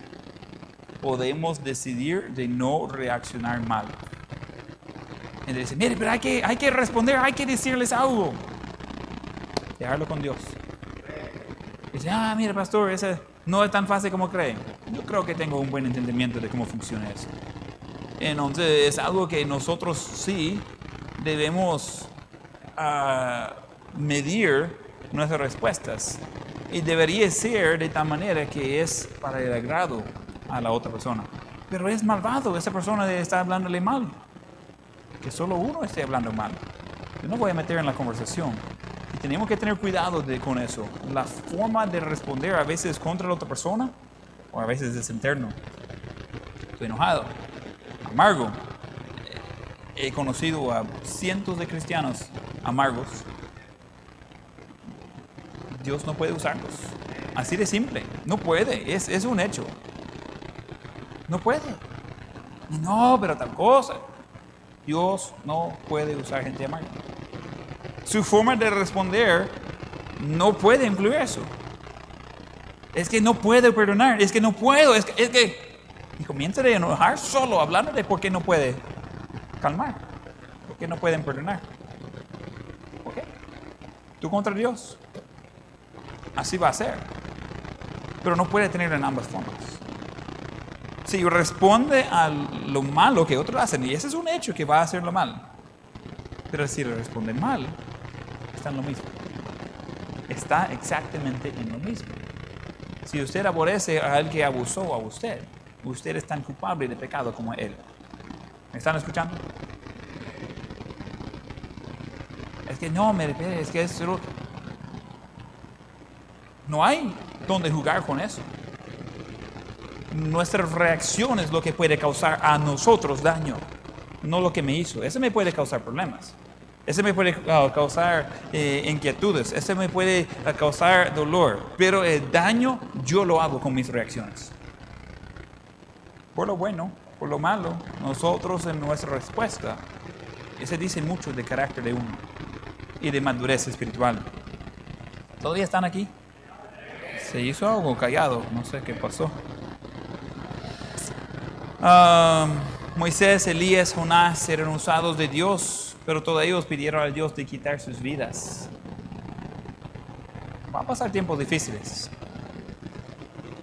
Podemos decidir de no reaccionar mal. Y mire, pero hay que, hay que responder, hay que decirles algo. Dejarlo con Dios. Ah, mira, pastor, ese no es tan fácil como creen. Yo creo que tengo un buen entendimiento de cómo funciona eso. Entonces, es algo que nosotros sí debemos uh, medir nuestras respuestas. Y debería ser de tal manera que es para el agrado a la otra persona. Pero es malvado, esa persona está hablándole mal. Que solo uno esté hablando mal. Yo no voy a meter en la conversación tenemos que tener cuidado de, con eso. La forma de responder a veces contra la otra persona o a veces es interno. Estoy enojado, amargo. He conocido a cientos de cristianos amargos. Dios no puede usarlos. Así de simple. No puede. Es, es un hecho. No puede. No, pero tal cosa. Dios no puede usar gente amarga su forma de responder no puede incluir eso. Es que no puedo perdonar, es que no puedo, es que, es que... Y comienza a enojar solo hablando de por qué no puede calmar, por qué no pueden perdonar. ¿Por qué? Tú contra Dios. Así va a ser. Pero no puede tener en ambas formas. Si responde a lo malo que otros hacen, y ese es un hecho que va a hacer lo mal, pero si responde mal, en lo mismo. Está exactamente en lo mismo. Si usted aborrece a alguien que abusó a usted, usted es tan culpable de pecado como él. ¿Me están escuchando? Es que no, me es que es... No hay donde jugar con eso. nuestra reacción es lo que puede causar a nosotros daño, no lo que me hizo. Ese me puede causar problemas. Ese me puede uh, causar eh, inquietudes, ese me puede uh, causar dolor, pero el daño yo lo hago con mis reacciones. Por lo bueno, por lo malo, nosotros en nuestra respuesta, ese dice mucho de carácter de uno y de madurez espiritual. ¿Todavía están aquí? Se hizo algo callado, no sé qué pasó. Ah, Moisés, Elías, Jonás eran usados de Dios, pero todos ellos pidieron a Dios de quitar sus vidas. Va a pasar tiempos difíciles.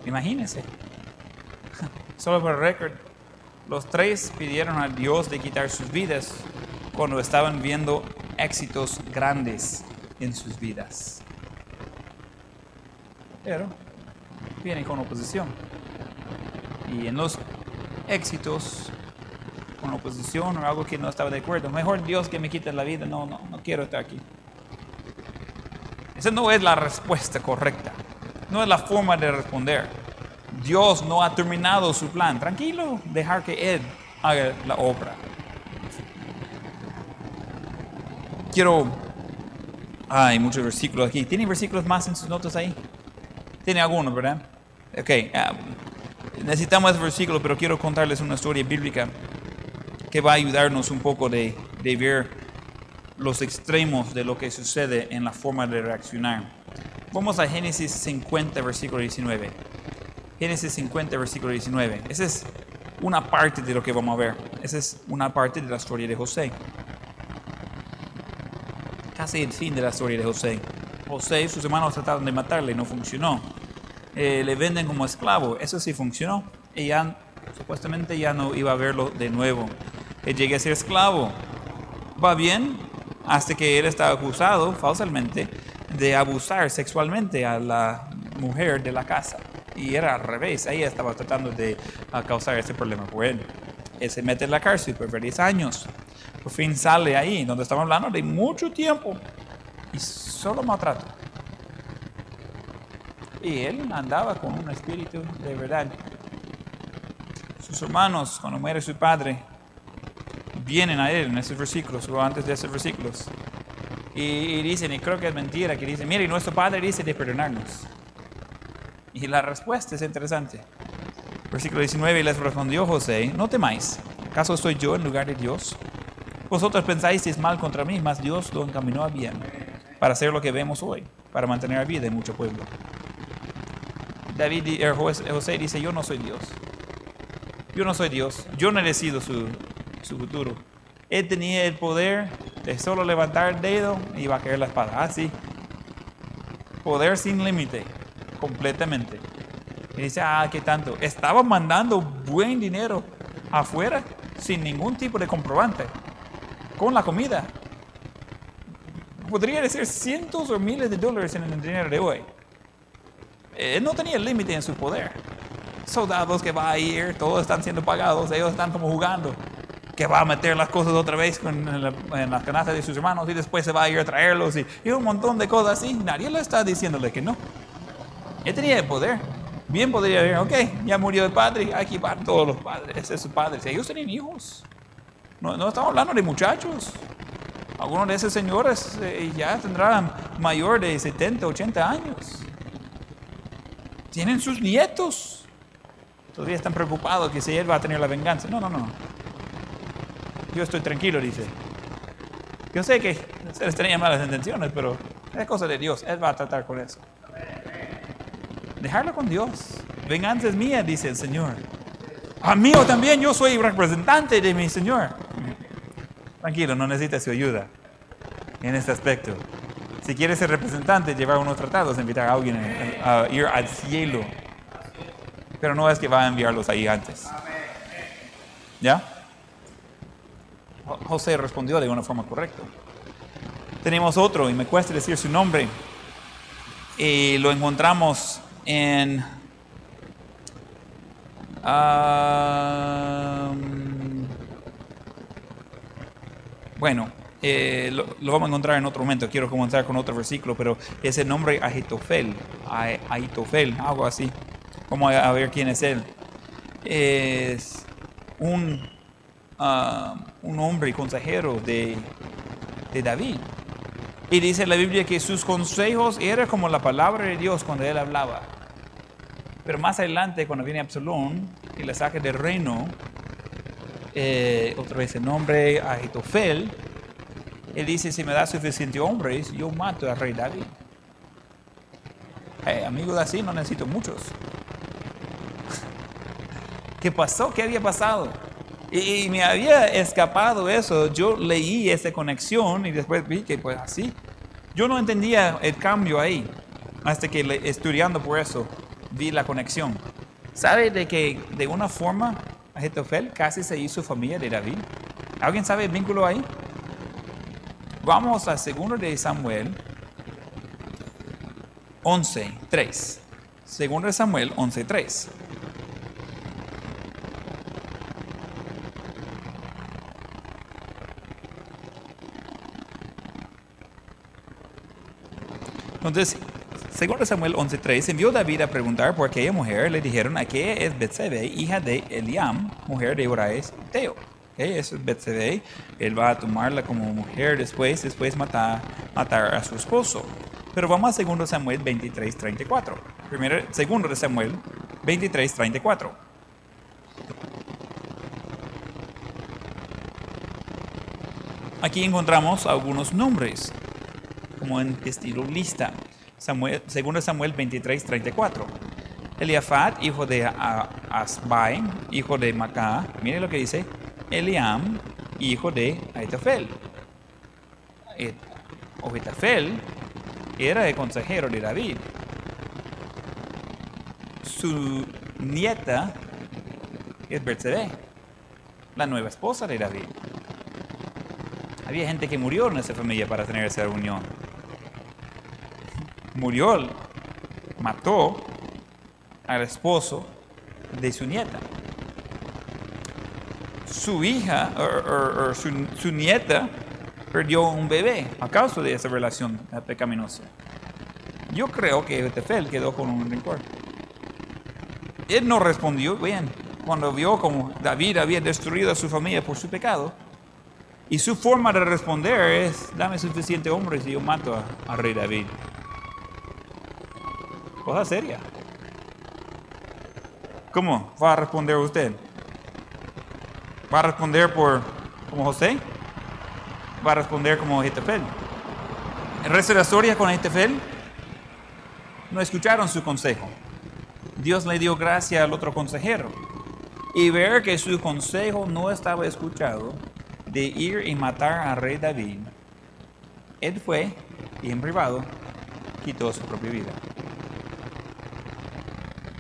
Imagínense. (laughs) Solo por récord, los tres pidieron a Dios de quitar sus vidas cuando estaban viendo éxitos grandes en sus vidas. Pero vienen con oposición. Y en los éxitos, con oposición o algo que no estaba de acuerdo, mejor Dios que me quite la vida, no, no, no quiero estar aquí. Esa no es la respuesta correcta, no es la forma de responder. Dios no ha terminado su plan. Tranquilo, dejar que Él haga la obra. Quiero... Hay muchos versículos aquí. ¿Tiene versículos más en sus notas ahí? Tiene algunos, ¿verdad? Ok. Um, necesitamos ese versículo, pero quiero contarles una historia bíblica que va a ayudarnos un poco de, ver los extremos de lo que sucede en la forma de reaccionar. Vamos a Génesis 50, versículo 19. Génesis 50, versículo 19. Esa es una parte de lo que vamos a ver. Esa es una parte de la historia de José. Casi el fin de la historia de José. José y sus hermanos trataron de matarle, no funcionó. Eh, le venden como esclavo, eso sí funcionó. Y ya, supuestamente ya no iba a verlo de nuevo. Él llega a ser esclavo. Va bien hasta que él está acusado falsamente de abusar sexualmente a la mujer de la casa. Y era al revés, ella estaba tratando de causar ese problema por él. Él se mete en la cárcel por varios años. Por fin sale ahí, donde estamos hablando de mucho tiempo. Y solo maltrato. Y él andaba con un espíritu de verdad. Sus hermanos, cuando muere su padre, vienen a él en esos versículos o antes de esos versículos. Y, dicen, y creo que es mentira, que dicen, mire, nuestro padre dice de perdonarnos. Y la respuesta es interesante. Versículo 19, les respondió José, no temáis, ¿acaso soy yo en lugar de Dios? Vosotros pensáis mal contra mí, mas Dios lo encaminó a bien, para hacer lo que vemos hoy, para mantener a vida en mucho pueblo. David, eh, José dice, yo no soy Dios. Yo no soy Dios. Yo no decido su, su futuro. Él tenía el poder de solo levantar el dedo y va a caer la espada. Así. poder sin límite. Completamente. Y dice, ah, ¿qué tanto? Estaba mandando buen dinero afuera sin ningún tipo de comprobante. Con la comida. Podría decir cientos o miles de dólares en el dinero de hoy. Él no tenía límite en su poder. Soldados que va a ir, todos están siendo pagados, ellos están como jugando. Que va a meter las cosas otra vez en, las canastas de sus hermanos y después se va a ir a traerlos y, y un montón de cosas así. Nadie le está diciéndole que no. Él tenía el poder. Bien podría decir, ok, ya murió el padre, hay que llevar todos los padres, ese es su padre. Si ellos tenían hijos. No, no, estamos hablando de muchachos. Algunos de esos señores eh, ya tendrán mayor de 70, 80 años tienen sus nietos. Todavía están preocupados que si él va a tener la venganza. No, no, no. Yo estoy tranquilo, dice. Yo sé que ustedes tenían malas intenciones, pero es cosa de Dios. Él va a tratar con eso. Dejarlo con Dios. Venganza es mía, dice el Señor. A mí también, yo soy representante de mi Señor. Tranquilo, no necesita su ayuda en este aspecto. Si quieres ser representante, llevar unos tratados, invitar a alguien a ir al cielo. Pero no es que va a enviarlos ahí antes. ¿Ya? José respondió de una forma correcta. Tenemos otro, y me cuesta decir su nombre. Lo encontramos en... bueno, eh, lo, vamos a encontrar en otro momento. Quiero comenzar con otro versículo, pero ese nombre Ahitofel, Ahitofel, algo así. Vamos a, ver quién es él. es un, un hombre consejero de, de David. Y dice la Biblia que sus consejos eran como la palabra de Dios cuando él hablaba. Pero más adelante, cuando viene Absalón y le saca del reino, eh, otra vez el nombre Ahitofel, él dice, si me da suficiente hombres, yo mato al rey David. Eh, amigos así no necesito muchos. (laughs) ¿Qué pasó? ¿Qué había pasado? Y, me había escapado eso. Yo leí esa conexión y después vi que pues así. Yo no entendía el cambio ahí. Hasta que estudiando por eso vi la conexión. ¿Sabe de que de una forma Ahitofel casi se hizo familia de David? ¿Alguien sabe el vínculo ahí? Vamos a 2 de Samuel 11, 3. Segundo de Samuel 11, 3. Entonces, segundo Samuel 11:3, envió David a preguntar por aquella mujer. Le dijeron, que es Betsebe, hija de Eliam, mujer de Uraes Teo. Okay, eso es Betsebe. Él va a tomarla como mujer después, después matar, matar a su esposo. Pero vamos a 2 Samuel 23, 34. Primero, segundo de Samuel 23, 34. Aquí encontramos algunos nombres, como en estilo lista. Samuel, segundo Samuel 23, 34. Eliafat, hijo de Asbai, hijo de Macá. Mire lo que dice. Eliam, hijo de Aitofel. Aitofel era el consejero de David. Su nieta es Bersebe, la nueva esposa de David. Había gente que murió en esa familia para tener esa reunión. Murió, mató al esposo de su nieta su hija o, su, nieta perdió un bebé a causa de esa relación pecaminosa. Yo creo que Tefel quedó con un rencor. Él no respondió bien cuando vio como David había destruido a su familia por su pecado. Y su forma de responder es, dame suficiente hombres y yo mato al rey David. Cosa seria. ¿Cómo va a responder usted? ¿Va a responder por como José? ¿Va a responder como Jetefel? El resto de la historia con Jetefel no escucharon su consejo. Dios le dio gracia al otro consejero. Y ver que su consejo no estaba escuchado de ir y matar al rey David, él fue y en privado quitó su propia vida.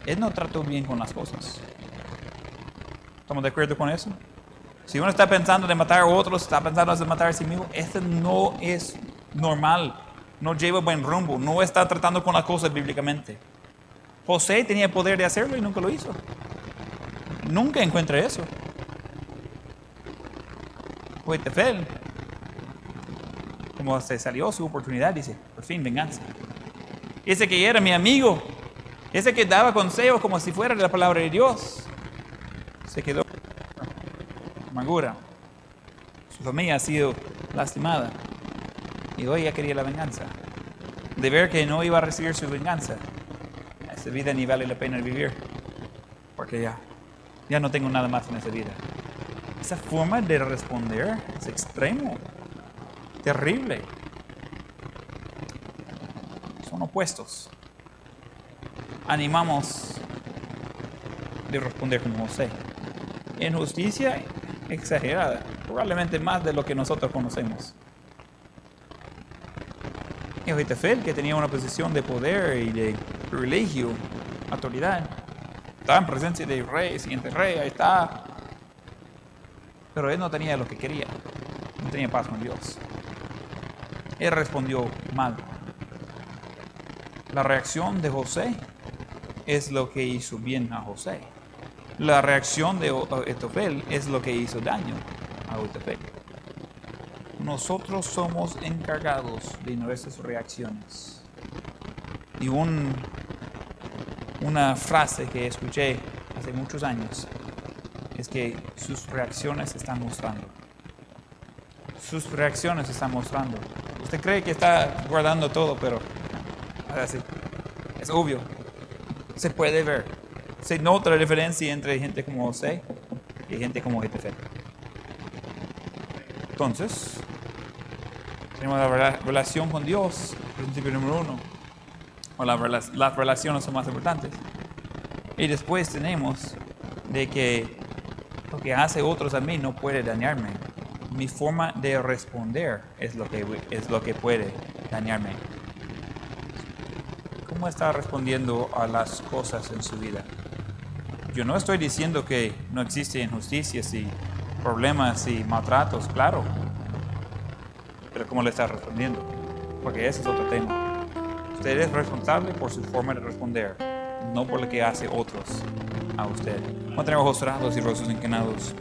Él no trató bien con las cosas. ¿Estamos de acuerdo con eso? Si uno está pensando de matar a otros, está pensando de matar a sí mismo, esto no es normal, no lleva buen rumbo, no está tratando con las cosas bíblicamente. José tenía el poder de hacerlo y nunca lo hizo. Nunca encuentra eso. Tefel, como se salió su oportunidad, dice, por fin venganza. Ese que era mi amigo, ese que daba consejos como si fuera la palabra de Dios, se quedó amargura. Su familia ha sido lastimada. Y hoy ya quería la venganza. De ver que no iba a recibir su venganza. Esa vida ni vale la pena vivir. Porque ya, ya no tengo nada más en esa vida. Esa forma de responder es extremo. Terrible. Son opuestos. Animamos de responder como José. En justicia exagerada, probablemente más de lo que nosotros conocemos. Y Ahitofel, que tenía una posición de poder y de privilegio, autoridad, estaba en presencia del rey, siguiente rey, ahí está. Pero él no tenía lo que quería, no tenía paz con Dios. Él respondió mal. La reacción de José es lo que hizo bien a José. La reacción de Etofel es lo que hizo daño a Etofel. Nosotros somos encargados de nuestras reacciones. Y un, una frase que escuché hace muchos años es que sus reacciones están mostrando. Sus reacciones están mostrando. Usted cree que está guardando todo, pero así, es obvio. Se puede ver. Se nota la diferencia entre gente como José y gente como GTF. Entonces, tenemos la relación con Dios, principio número uno. O las relaciones son más importantes. Y después tenemos de que lo que hace otros a mí no puede dañarme. Mi forma de responder es lo que, es lo que puede dañarme. ¿Cómo está respondiendo a las cosas en su vida? Yo no estoy diciendo que no existe injusticias y problemas y maltratos, claro. Pero ¿cómo le está respondiendo? Porque ese es otro tema. Usted es responsable por su forma de responder, no por lo que hace otros a usted. Mantenemos ojos cerrados y rostros inclinados.